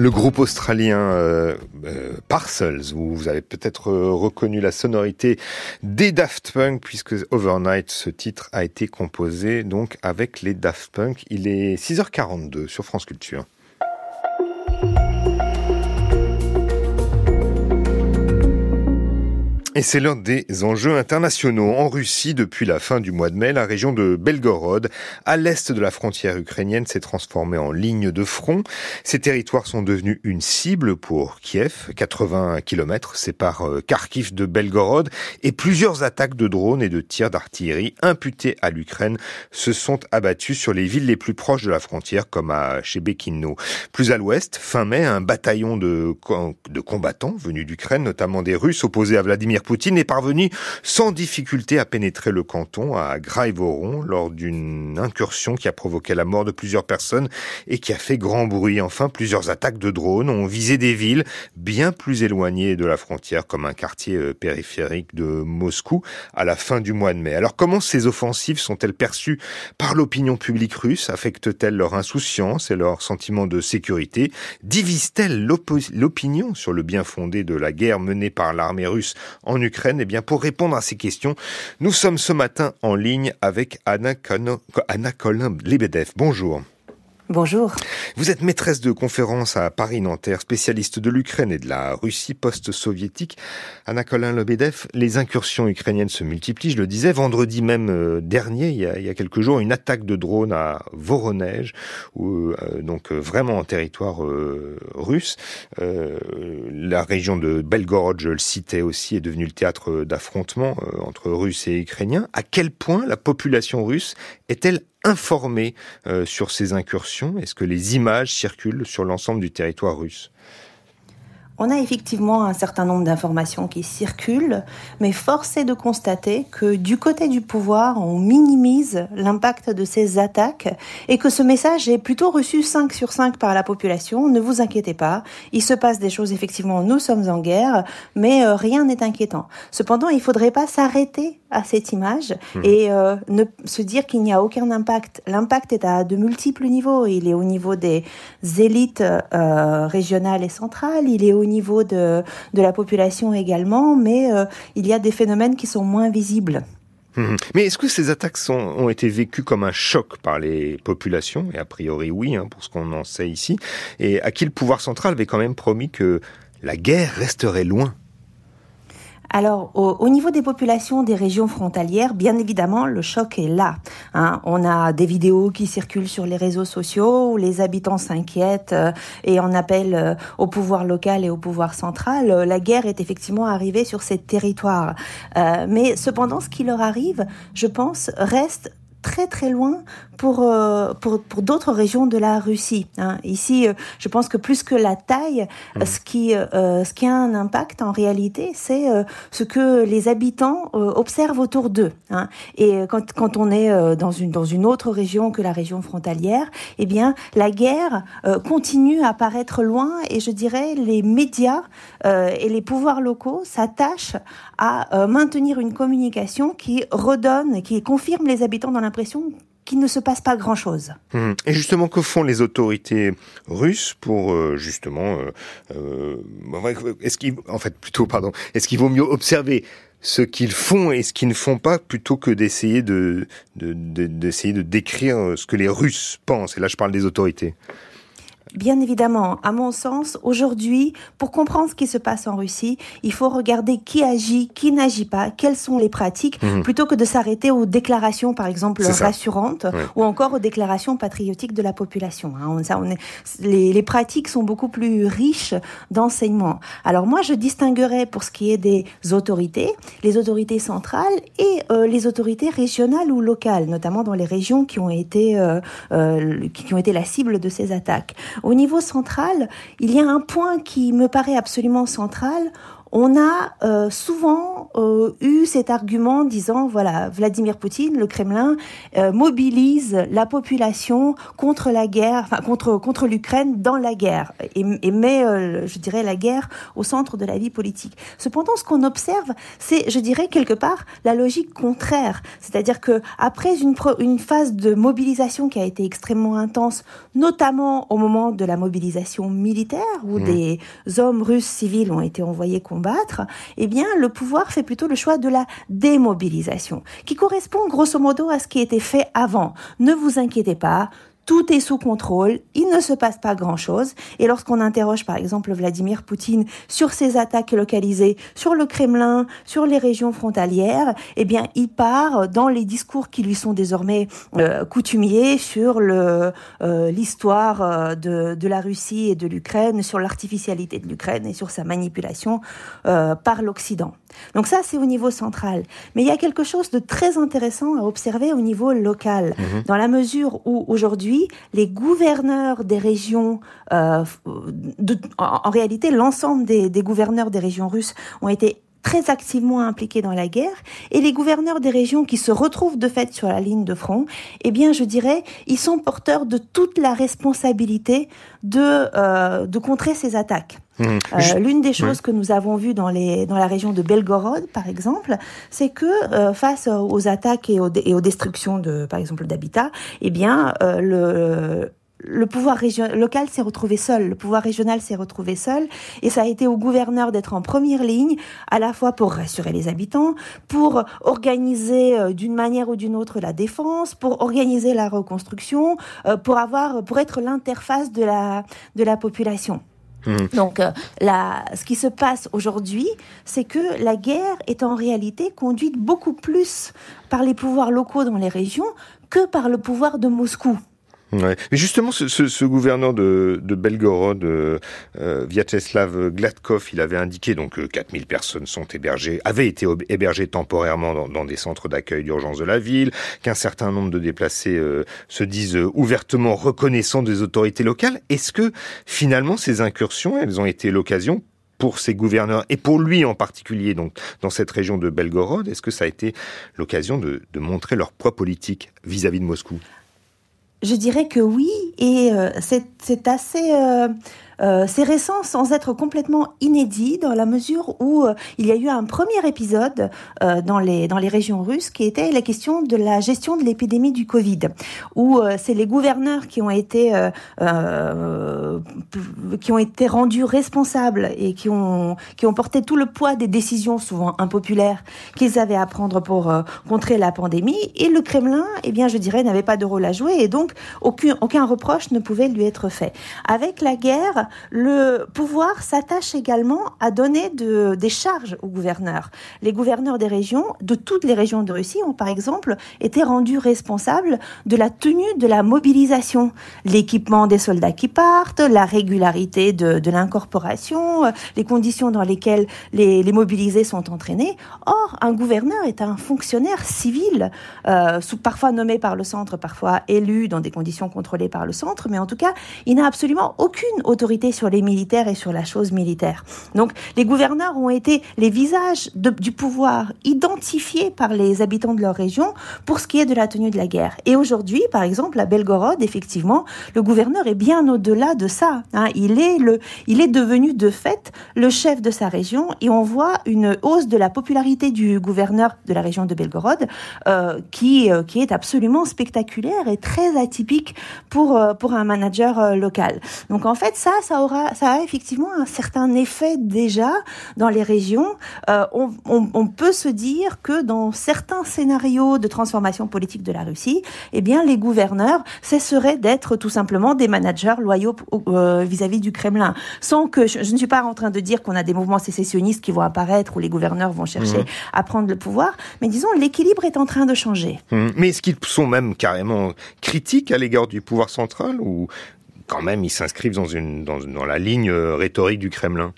Le groupe australien euh, euh, Parcels, où vous avez peut-être euh, reconnu la sonorité des Daft Punk, puisque Overnight, ce titre a été composé donc avec les Daft Punk. Il est 6h42 sur France Culture. Et c'est l'un des enjeux internationaux. En Russie, depuis la fin du mois de mai, la région de Belgorod, à l'est de la frontière ukrainienne, s'est transformée en ligne de front. Ces territoires sont devenus une cible pour Kiev. 80 km séparent euh, Kharkiv de Belgorod et plusieurs attaques de drones et de tirs d'artillerie imputées à l'Ukraine se sont abattues sur les villes les plus proches de la frontière, comme à Shebekino. Plus à l'ouest, fin mai, un bataillon de, de combattants venus d'Ukraine, notamment des Russes opposés à Vladimir Poutine est parvenu sans difficulté à pénétrer le canton à Graivoron lors d'une incursion qui a provoqué la mort de plusieurs personnes et qui a fait grand bruit. Enfin, plusieurs attaques de drones ont visé des villes bien plus éloignées de la frontière comme un quartier euh, périphérique de Moscou à la fin du mois de mai. Alors comment ces offensives sont-elles perçues par l'opinion publique russe? Affectent-elles leur insouciance et leur sentiment de sécurité? Divisent-elles l'opinion sur le bien fondé de la guerre menée par l'armée russe Ukraine Eh bien, pour répondre à ces questions, nous sommes ce matin en ligne avec Anna, Anna Colin-Lebedev. Bonjour. Bonjour. Vous êtes maîtresse de conférence à Paris-Nanterre, spécialiste de l'Ukraine et de la Russie post-soviétique. Anna Colin Lebedev, les incursions ukrainiennes se multiplient. Je le disais, vendredi même euh, dernier, il y a, quelques jours, une attaque de drone à Voronezh, où, euh, donc euh, vraiment en territoire euh, russe. Euh, la région de Belgorod, je le citais aussi, est devenue le théâtre d'affrontements entre Russes et Ukrainiens. À quel point la population russe est-elle informée euh, sur ces incursions? Est-ce que les images circulent sur l'ensemble du territoire russe? On a effectivement un certain nombre d'informations qui circulent, mais force est de constater que du côté du pouvoir, on minimise l'impact de ces attaques et que ce message est plutôt reçu 5 sur 5 par la population. Ne vous inquiétez pas, il se passe des choses effectivement, nous sommes en guerre, mais euh, rien n'est inquiétant. Cependant, il ne faudrait pas s'arrêter à cette image Mhm. et euh, ne se dire qu'il n'y a aucun impact. L'impact est à de multiples niveaux. Il est au niveau des élites euh, régionales et centrales, il est au niveau de, de la population également, mais euh, il y a des phénomènes qui sont moins visibles. Mhm. Mais est-ce que ces attaques sont, ont été vécues comme un choc par les populations? Et a priori oui, hein, pour ce qu'on en sait ici. Et à qui le pouvoir central avait quand même promis que la guerre resterait loin? Alors, au, au niveau des populations des régions frontalières, bien évidemment, le choc est là. hein. On a des vidéos qui circulent sur les réseaux sociaux où les habitants s'inquiètent euh, et en appellent euh, au pouvoir local et au pouvoir central. Euh, La guerre est effectivement arrivée sur ces territoires. Euh, mais cependant, ce qui leur arrive, je pense, reste très très loin pour euh, pour, pour d'autres régions de la Russie. hein. Ici, euh, je pense que plus que la taille, Mmh. ce qui euh, ce qui a un impact en réalité, c'est ce que les habitants observent autour d'eux. hein. Et quand quand on est dans une dans une autre région que la région frontalière, eh bien la guerre continue à paraître loin et je dirais les médias et les pouvoirs locaux s'attachent à maintenir une communication qui redonne, qui confirme les habitants dans l'impression qu'il ne se passe pas grand-chose. Mhm. Et justement, que font les autorités russes pour euh, justement, euh, euh, est-ce qu'il, en fait, plutôt, pardon, est-ce qu'il vaut mieux observer ce qu'ils font et ce qu'ils ne font pas plutôt que d'essayer de, de- de- d'essayer de décrire ce que les Russes pensent? Et là, je parle des autorités. Bien évidemment, à mon sens, aujourd'hui, pour comprendre ce qui se passe en Russie, il faut regarder qui agit, qui n'agit pas, quelles sont les pratiques, Mhm. plutôt que de s'arrêter aux déclarations, par exemple, rassurantes, ou encore aux déclarations patriotiques de la population. hein. On- ça, on est- les, les pratiques sont beaucoup plus riches d'enseignements. Alors moi, je distinguerais pour ce qui est des autorités, les autorités centrales et euh, les autorités régionales ou locales, notamment dans les régions qui ont été euh, euh, qui ont été la cible de ces attaques. Au niveau central, il y a un point qui me paraît absolument central. On a euh, souvent euh, eu cet argument disant voilà Vladimir Poutine, le Kremlin euh, mobilise la population contre la guerre, enfin contre contre l'Ukraine dans la guerre et, et met euh, je dirais la guerre au centre de la vie politique. Cependant, ce qu'on observe, c'est je dirais quelque part la logique contraire, c'est-à-dire que après une une phase de mobilisation qui a été extrêmement intense, notamment au moment de la mobilisation militaire où Mmh. des hommes russes civils ont été envoyés combattre, eh bien, le pouvoir fait plutôt le choix de la démobilisation, qui correspond grosso modo à ce qui était fait avant. Ne vous inquiétez pas. Tout est sous contrôle, il ne se passe pas grand-chose. Et lorsqu'on interroge par exemple Vladimir Poutine sur ses attaques localisées sur le Kremlin, sur les régions frontalières, eh bien il part dans les discours qui lui sont désormais euh, coutumiers sur euh, l'histoire euh, de, la Russie et de l'Ukraine, sur l'artificialité de l'Ukraine et sur sa manipulation par l'Occident. Donc ça c'est au niveau central. Mais il y a quelque chose de très intéressant à observer au niveau local, Mhm. dans la mesure où aujourd'hui les gouverneurs des régions, euh, de- en, en réalité l'ensemble des, des gouverneurs des régions russes ont été très activement impliqués dans la guerre et les gouverneurs des régions qui se retrouvent de fait sur la ligne de front, eh bien je dirais, ils sont porteurs de toute la responsabilité de euh, de contrer ces attaques. Euh, L'une des choses que nous avons vues dans, les, dans la région de Belgorod, par exemple, c'est que euh, face aux attaques et aux, et aux destructions, de, par exemple, d'habitats, eh bien, euh, le, le pouvoir local s'est retrouvé seul, le pouvoir régional s'est retrouvé seul, et ça a été au gouverneur d'être en première ligne, à la fois pour rassurer les habitants, pour organiser euh, d'une manière ou d'une autre la défense, pour organiser la reconstruction, euh, pour avoir, pour être l'interface de la, de la population. Mhm. Donc, euh, ce qui se passe aujourd'hui, c'est que la guerre est en réalité conduite beaucoup plus par les pouvoirs locaux dans les régions que par le pouvoir de Moscou. Mais justement, ce, gouverneur de, Belgorod, euh, euh, Vyacheslav Gladkov, il avait indiqué donc que 4000 personnes sont hébergées, avaient été hébergées temporairement dans, des centres d'accueil d'urgence de la ville, qu'un certain nombre de déplacés euh, se disent euh, ouvertement reconnaissants des autorités locales. Est-ce que finalement ces incursions, elles ont été l'occasion pour ces gouverneurs et pour lui en particulier, donc dans cette région de Belgorod, est-ce que ça a été l'occasion de, de montrer leur poids politique vis-à-vis de Moscou? Je dirais que oui, et c'est assez euh, c'est récent sans être complètement inédit dans la mesure où euh, il y a eu un premier épisode euh, dans, les, dans les régions russes qui était la question de la gestion de l'épidémie du Covid, où c'est les gouverneurs qui ont été qui ont été rendus responsables et qui ont qui ont porté tout le poids des décisions souvent impopulaires qu'ils avaient à prendre pour contrer la pandémie et le Kremlin, eh bien je dirais, n'avait pas de rôle à jouer et donc aucun aucun reproche ne pouvait lui être fait. Avec la guerre, le pouvoir s'attache également à donner de, des charges aux gouverneurs. Les gouverneurs des régions, de toutes les régions de Russie, ont par exemple été rendus responsables de la tenue de la mobilisation, l'équipement des soldats qui partent, la régularité de, l'incorporation, les conditions dans lesquelles les, mobilisés sont entraînés. Or, un gouverneur est un fonctionnaire civil, euh, parfois nommé par le centre, parfois élu dans des conditions contrôlées par le centre, mais en tout cas, il n'a absolument aucune autorité sur les militaires et sur la chose militaire. Donc les gouverneurs ont été les visages du pouvoir identifiés par les habitants de leur région pour ce qui est de la tenue de la guerre. Et aujourd'hui, par exemple, à Belgorod, effectivement, le gouverneur est bien au-delà de ça. Hein. Il, est le, il est devenu de fait le chef de sa région et on voit une hausse de la popularité du gouverneur de la région de Belgorod euh, qui, euh, qui est absolument spectaculaire et très atypique pour, euh, pour un manager local. Donc en fait, ça, ça aura, ça a effectivement un certain effet déjà dans les régions. Euh, on, on, on, peut se dire que dans certains scénarios de transformation politique de la Russie, eh bien, les gouverneurs cesseraient d'être tout simplement des managers loyaux euh, vis-à-vis du Kremlin, sans que je, je, ne suis pas en train de dire qu'on a des mouvements sécessionnistes qui vont apparaître où les gouverneurs vont chercher mmh. à prendre le pouvoir, mais disons l'équilibre est en train de changer. Mmh. Mais est-ce qu'ils sont même carrément critiques à l'égard du pouvoir central ou quand même, ils s'inscrivent dans, la ligne euh, rhétorique du Kremlin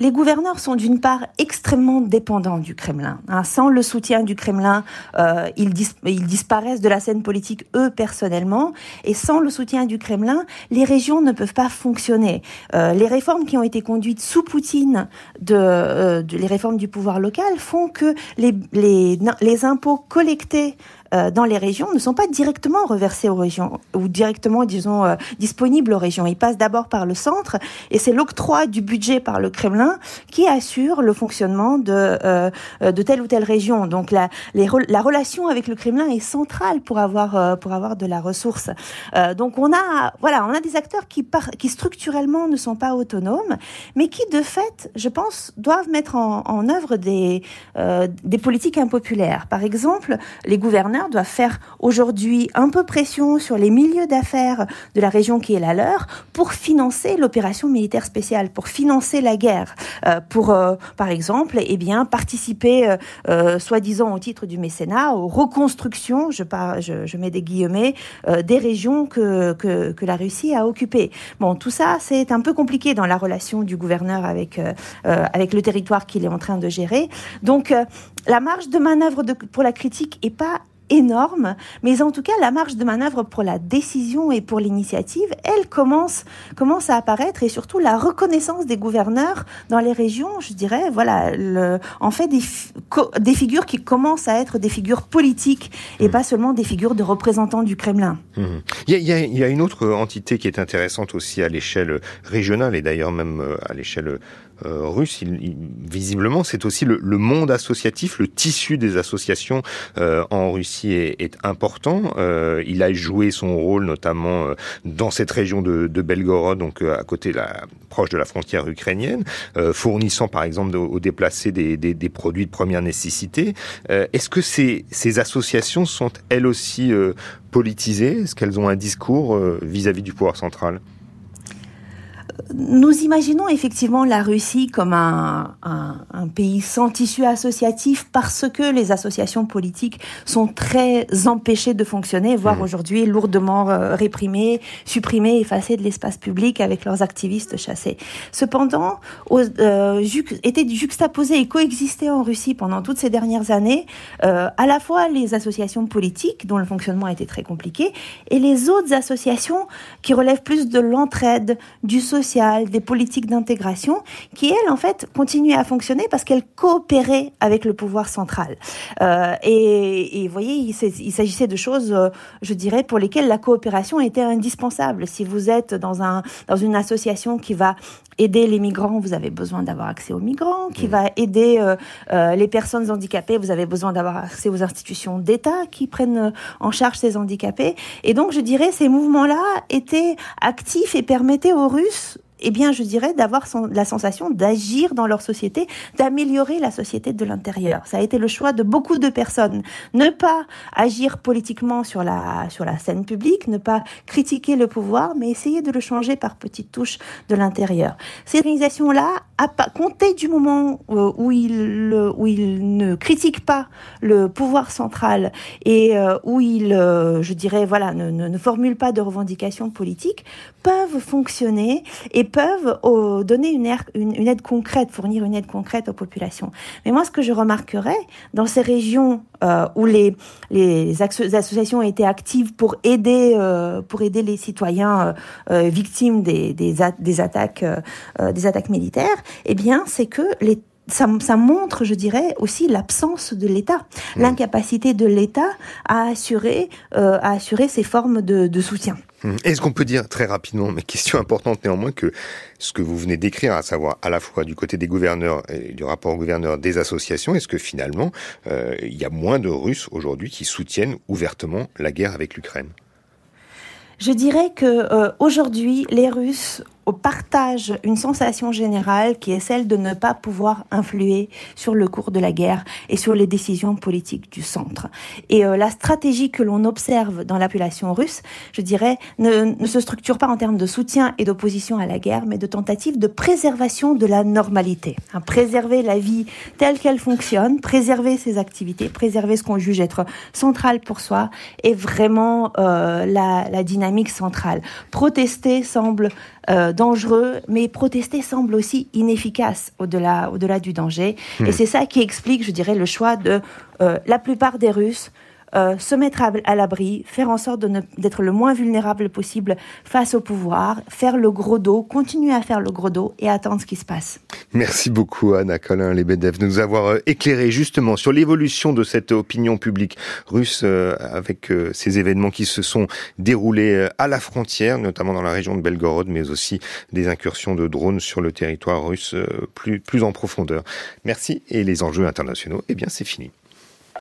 les gouverneurs sont d'une part extrêmement dépendants du Kremlin. Hein. Sans le soutien du Kremlin, euh, ils, dis ils, disparaissent de la scène politique eux personnellement. Et sans le soutien du Kremlin, les régions ne peuvent pas fonctionner. Euh, les réformes qui ont été conduites sous Poutine, les réformes du pouvoir local, font que les impôts collectés euh, dans les régions ne sont pas directement reversés aux régions ou directement, disons, euh, disponibles aux régions. Ils passent d'abord par le centre et c'est l'octroi du budget par le Kremlin qui assure le fonctionnement de, euh, de telle ou telle région. Donc la, la relation avec le Kremlin est centrale pour avoir, pour avoir de la ressource. donc on a, voilà, on a des acteurs qui, qui structurellement ne sont pas autonomes, mais qui de fait, je pense, doivent mettre en, en œuvre des, des politiques impopulaires. Par exemple, les gouverneurs doivent faire aujourd'hui un peu pression sur les milieux d'affaires de la région qui est la leur pour financer l'opération militaire spéciale, pour financer la guerre, euh, pour, euh, par exemple, eh bien, participer, euh, soi-disant au titre du mécénat, aux reconstructions, je, par, je, mets des guillemets, des régions que, que, la Russie a occupées. Bon, tout ça, c'est un peu compliqué dans la relation du gouverneur avec, avec le territoire qu'il est en train de gérer. Donc, la marge de manœuvre pour la critique est pas énorme, mais en tout cas, la marge de manœuvre pour la décision et pour l'initiative, elle commence, commence à apparaître et surtout la reconnaissance des gouverneurs dans les régions, je dirais, voilà, le, en fait, des, des figures qui commencent à être des figures politiques et mmh. pas seulement des figures de représentants du Kremlin. Mmh. Il, y a, il, y a, il y a une autre entité qui est intéressante aussi à l'échelle régionale et d'ailleurs même euh, à l'échelle russe, il, il, visiblement, c'est aussi le, le, monde associatif, le tissu des associations euh, en Russie est, est important. Euh, il a joué son rôle notamment euh, dans cette région de, de Belgorod, donc euh, à côté, la, proche de la frontière ukrainienne, fournissant par exemple aux déplacés des, des, des, produits de première nécessité. Est-ce que ces, ces, associations sont elles aussi politisées? Est-ce qu'elles ont un discours vis-à-vis -vis du pouvoir central? Nous imaginons effectivement la Russie comme un, un, un, pays sans tissu associatif parce que les associations politiques sont très empêchées de fonctionner, voire mmh. aujourd'hui lourdement euh, réprimées, supprimées, effacées de l'espace public avec leurs activistes chassés. Cependant, aux, euh, étaient juxtaposés et coexistaient en Russie pendant toutes ces dernières années euh, à la fois les associations politiques dont le fonctionnement était très compliqué et les autres associations qui relèvent plus de l'entraide, du social sociales, des politiques d'intégration qui, elles, en fait, continuaient à fonctionner parce qu'elles coopéraient avec le pouvoir central. Euh, et, vous voyez, il, il s'agissait de choses, euh, je dirais, pour lesquelles la coopération était indispensable. Si vous êtes dans, un, dans une association qui va aider les migrants, vous avez besoin d'avoir accès aux migrants, qui mmh. va aider euh, les personnes handicapées, vous avez besoin d'avoir accès aux institutions d'État qui prennent en charge ces handicapés. Et donc, je dirais, ces mouvements-là étaient actifs et permettaient aux Russes eh bien, je dirais d'avoir la sensation d'agir dans leur société, d'améliorer la société de l'intérieur. Ça a été le choix de beaucoup de personnes. Ne pas agir politiquement sur la, sur la scène publique, ne pas critiquer le pouvoir, mais essayer de le changer par petites touches de l'intérieur. Ces organisations-là, à compter du moment euh, où ils, où ils ne critiquent pas le pouvoir central et euh, où ils, euh, je dirais, voilà, ne, ne, ne formulent pas de revendications politiques, peuvent fonctionner et peuvent euh, donner une, une, aide concrète, fournir une aide concrète aux populations. Mais moi, ce que je remarquerais dans ces régions euh, où les, les associations étaient actives pour aider, euh, pour aider les citoyens victimes des, des, des attaques, des attaques militaires, eh bien, c'est que les ça, ça, montre, je dirais, aussi l'absence de l'État, mmh. l'incapacité de l'État à assurer, euh, à assurer ces formes de, de soutien. Est-ce qu'on peut dire très rapidement, mais question importante néanmoins, que ce que vous venez d'écrire, à savoir à la fois du côté des gouverneurs et du rapport aux gouverneurs des associations, est-ce que finalement euh, il y a moins de Russes aujourd'hui qui soutiennent ouvertement la guerre avec l'Ukraine? Je dirais que euh, aujourd'hui, les Russes partage une sensation générale qui est celle de ne pas pouvoir influer sur le cours de la guerre et sur les décisions politiques du centre. Et euh, la stratégie que l'on observe dans la population russe, je dirais, ne, ne, se structure pas en termes de soutien et d'opposition à la guerre, mais de tentative de préservation de la normalité. Hein, préserver la vie telle qu'elle fonctionne, préserver ses activités, préserver ce qu'on juge être central pour soi, est vraiment euh, la, la dynamique centrale. Protester semble euh, dangereux, mais protester semble aussi inefficace au-delà du danger. Et hmm. c'est ça qui explique, je dirais, le choix de euh, la plupart des Russes euh, se mettre à, l'abri, faire en sorte d'être le moins vulnérable possible face au pouvoir, faire le gros dos, continuer à faire le gros dos et attendre ce qui se passe. Merci beaucoup Anna Colin Lebedev de nous avoir euh, éclairé justement sur l'évolution de cette opinion publique russe euh, avec ces événements qui se sont déroulés à la frontière, notamment dans la région de Belgorod, mais aussi des incursions de drones sur le territoire russe plus, plus en profondeur. Merci et les enjeux internationaux, eh bien c'est fini.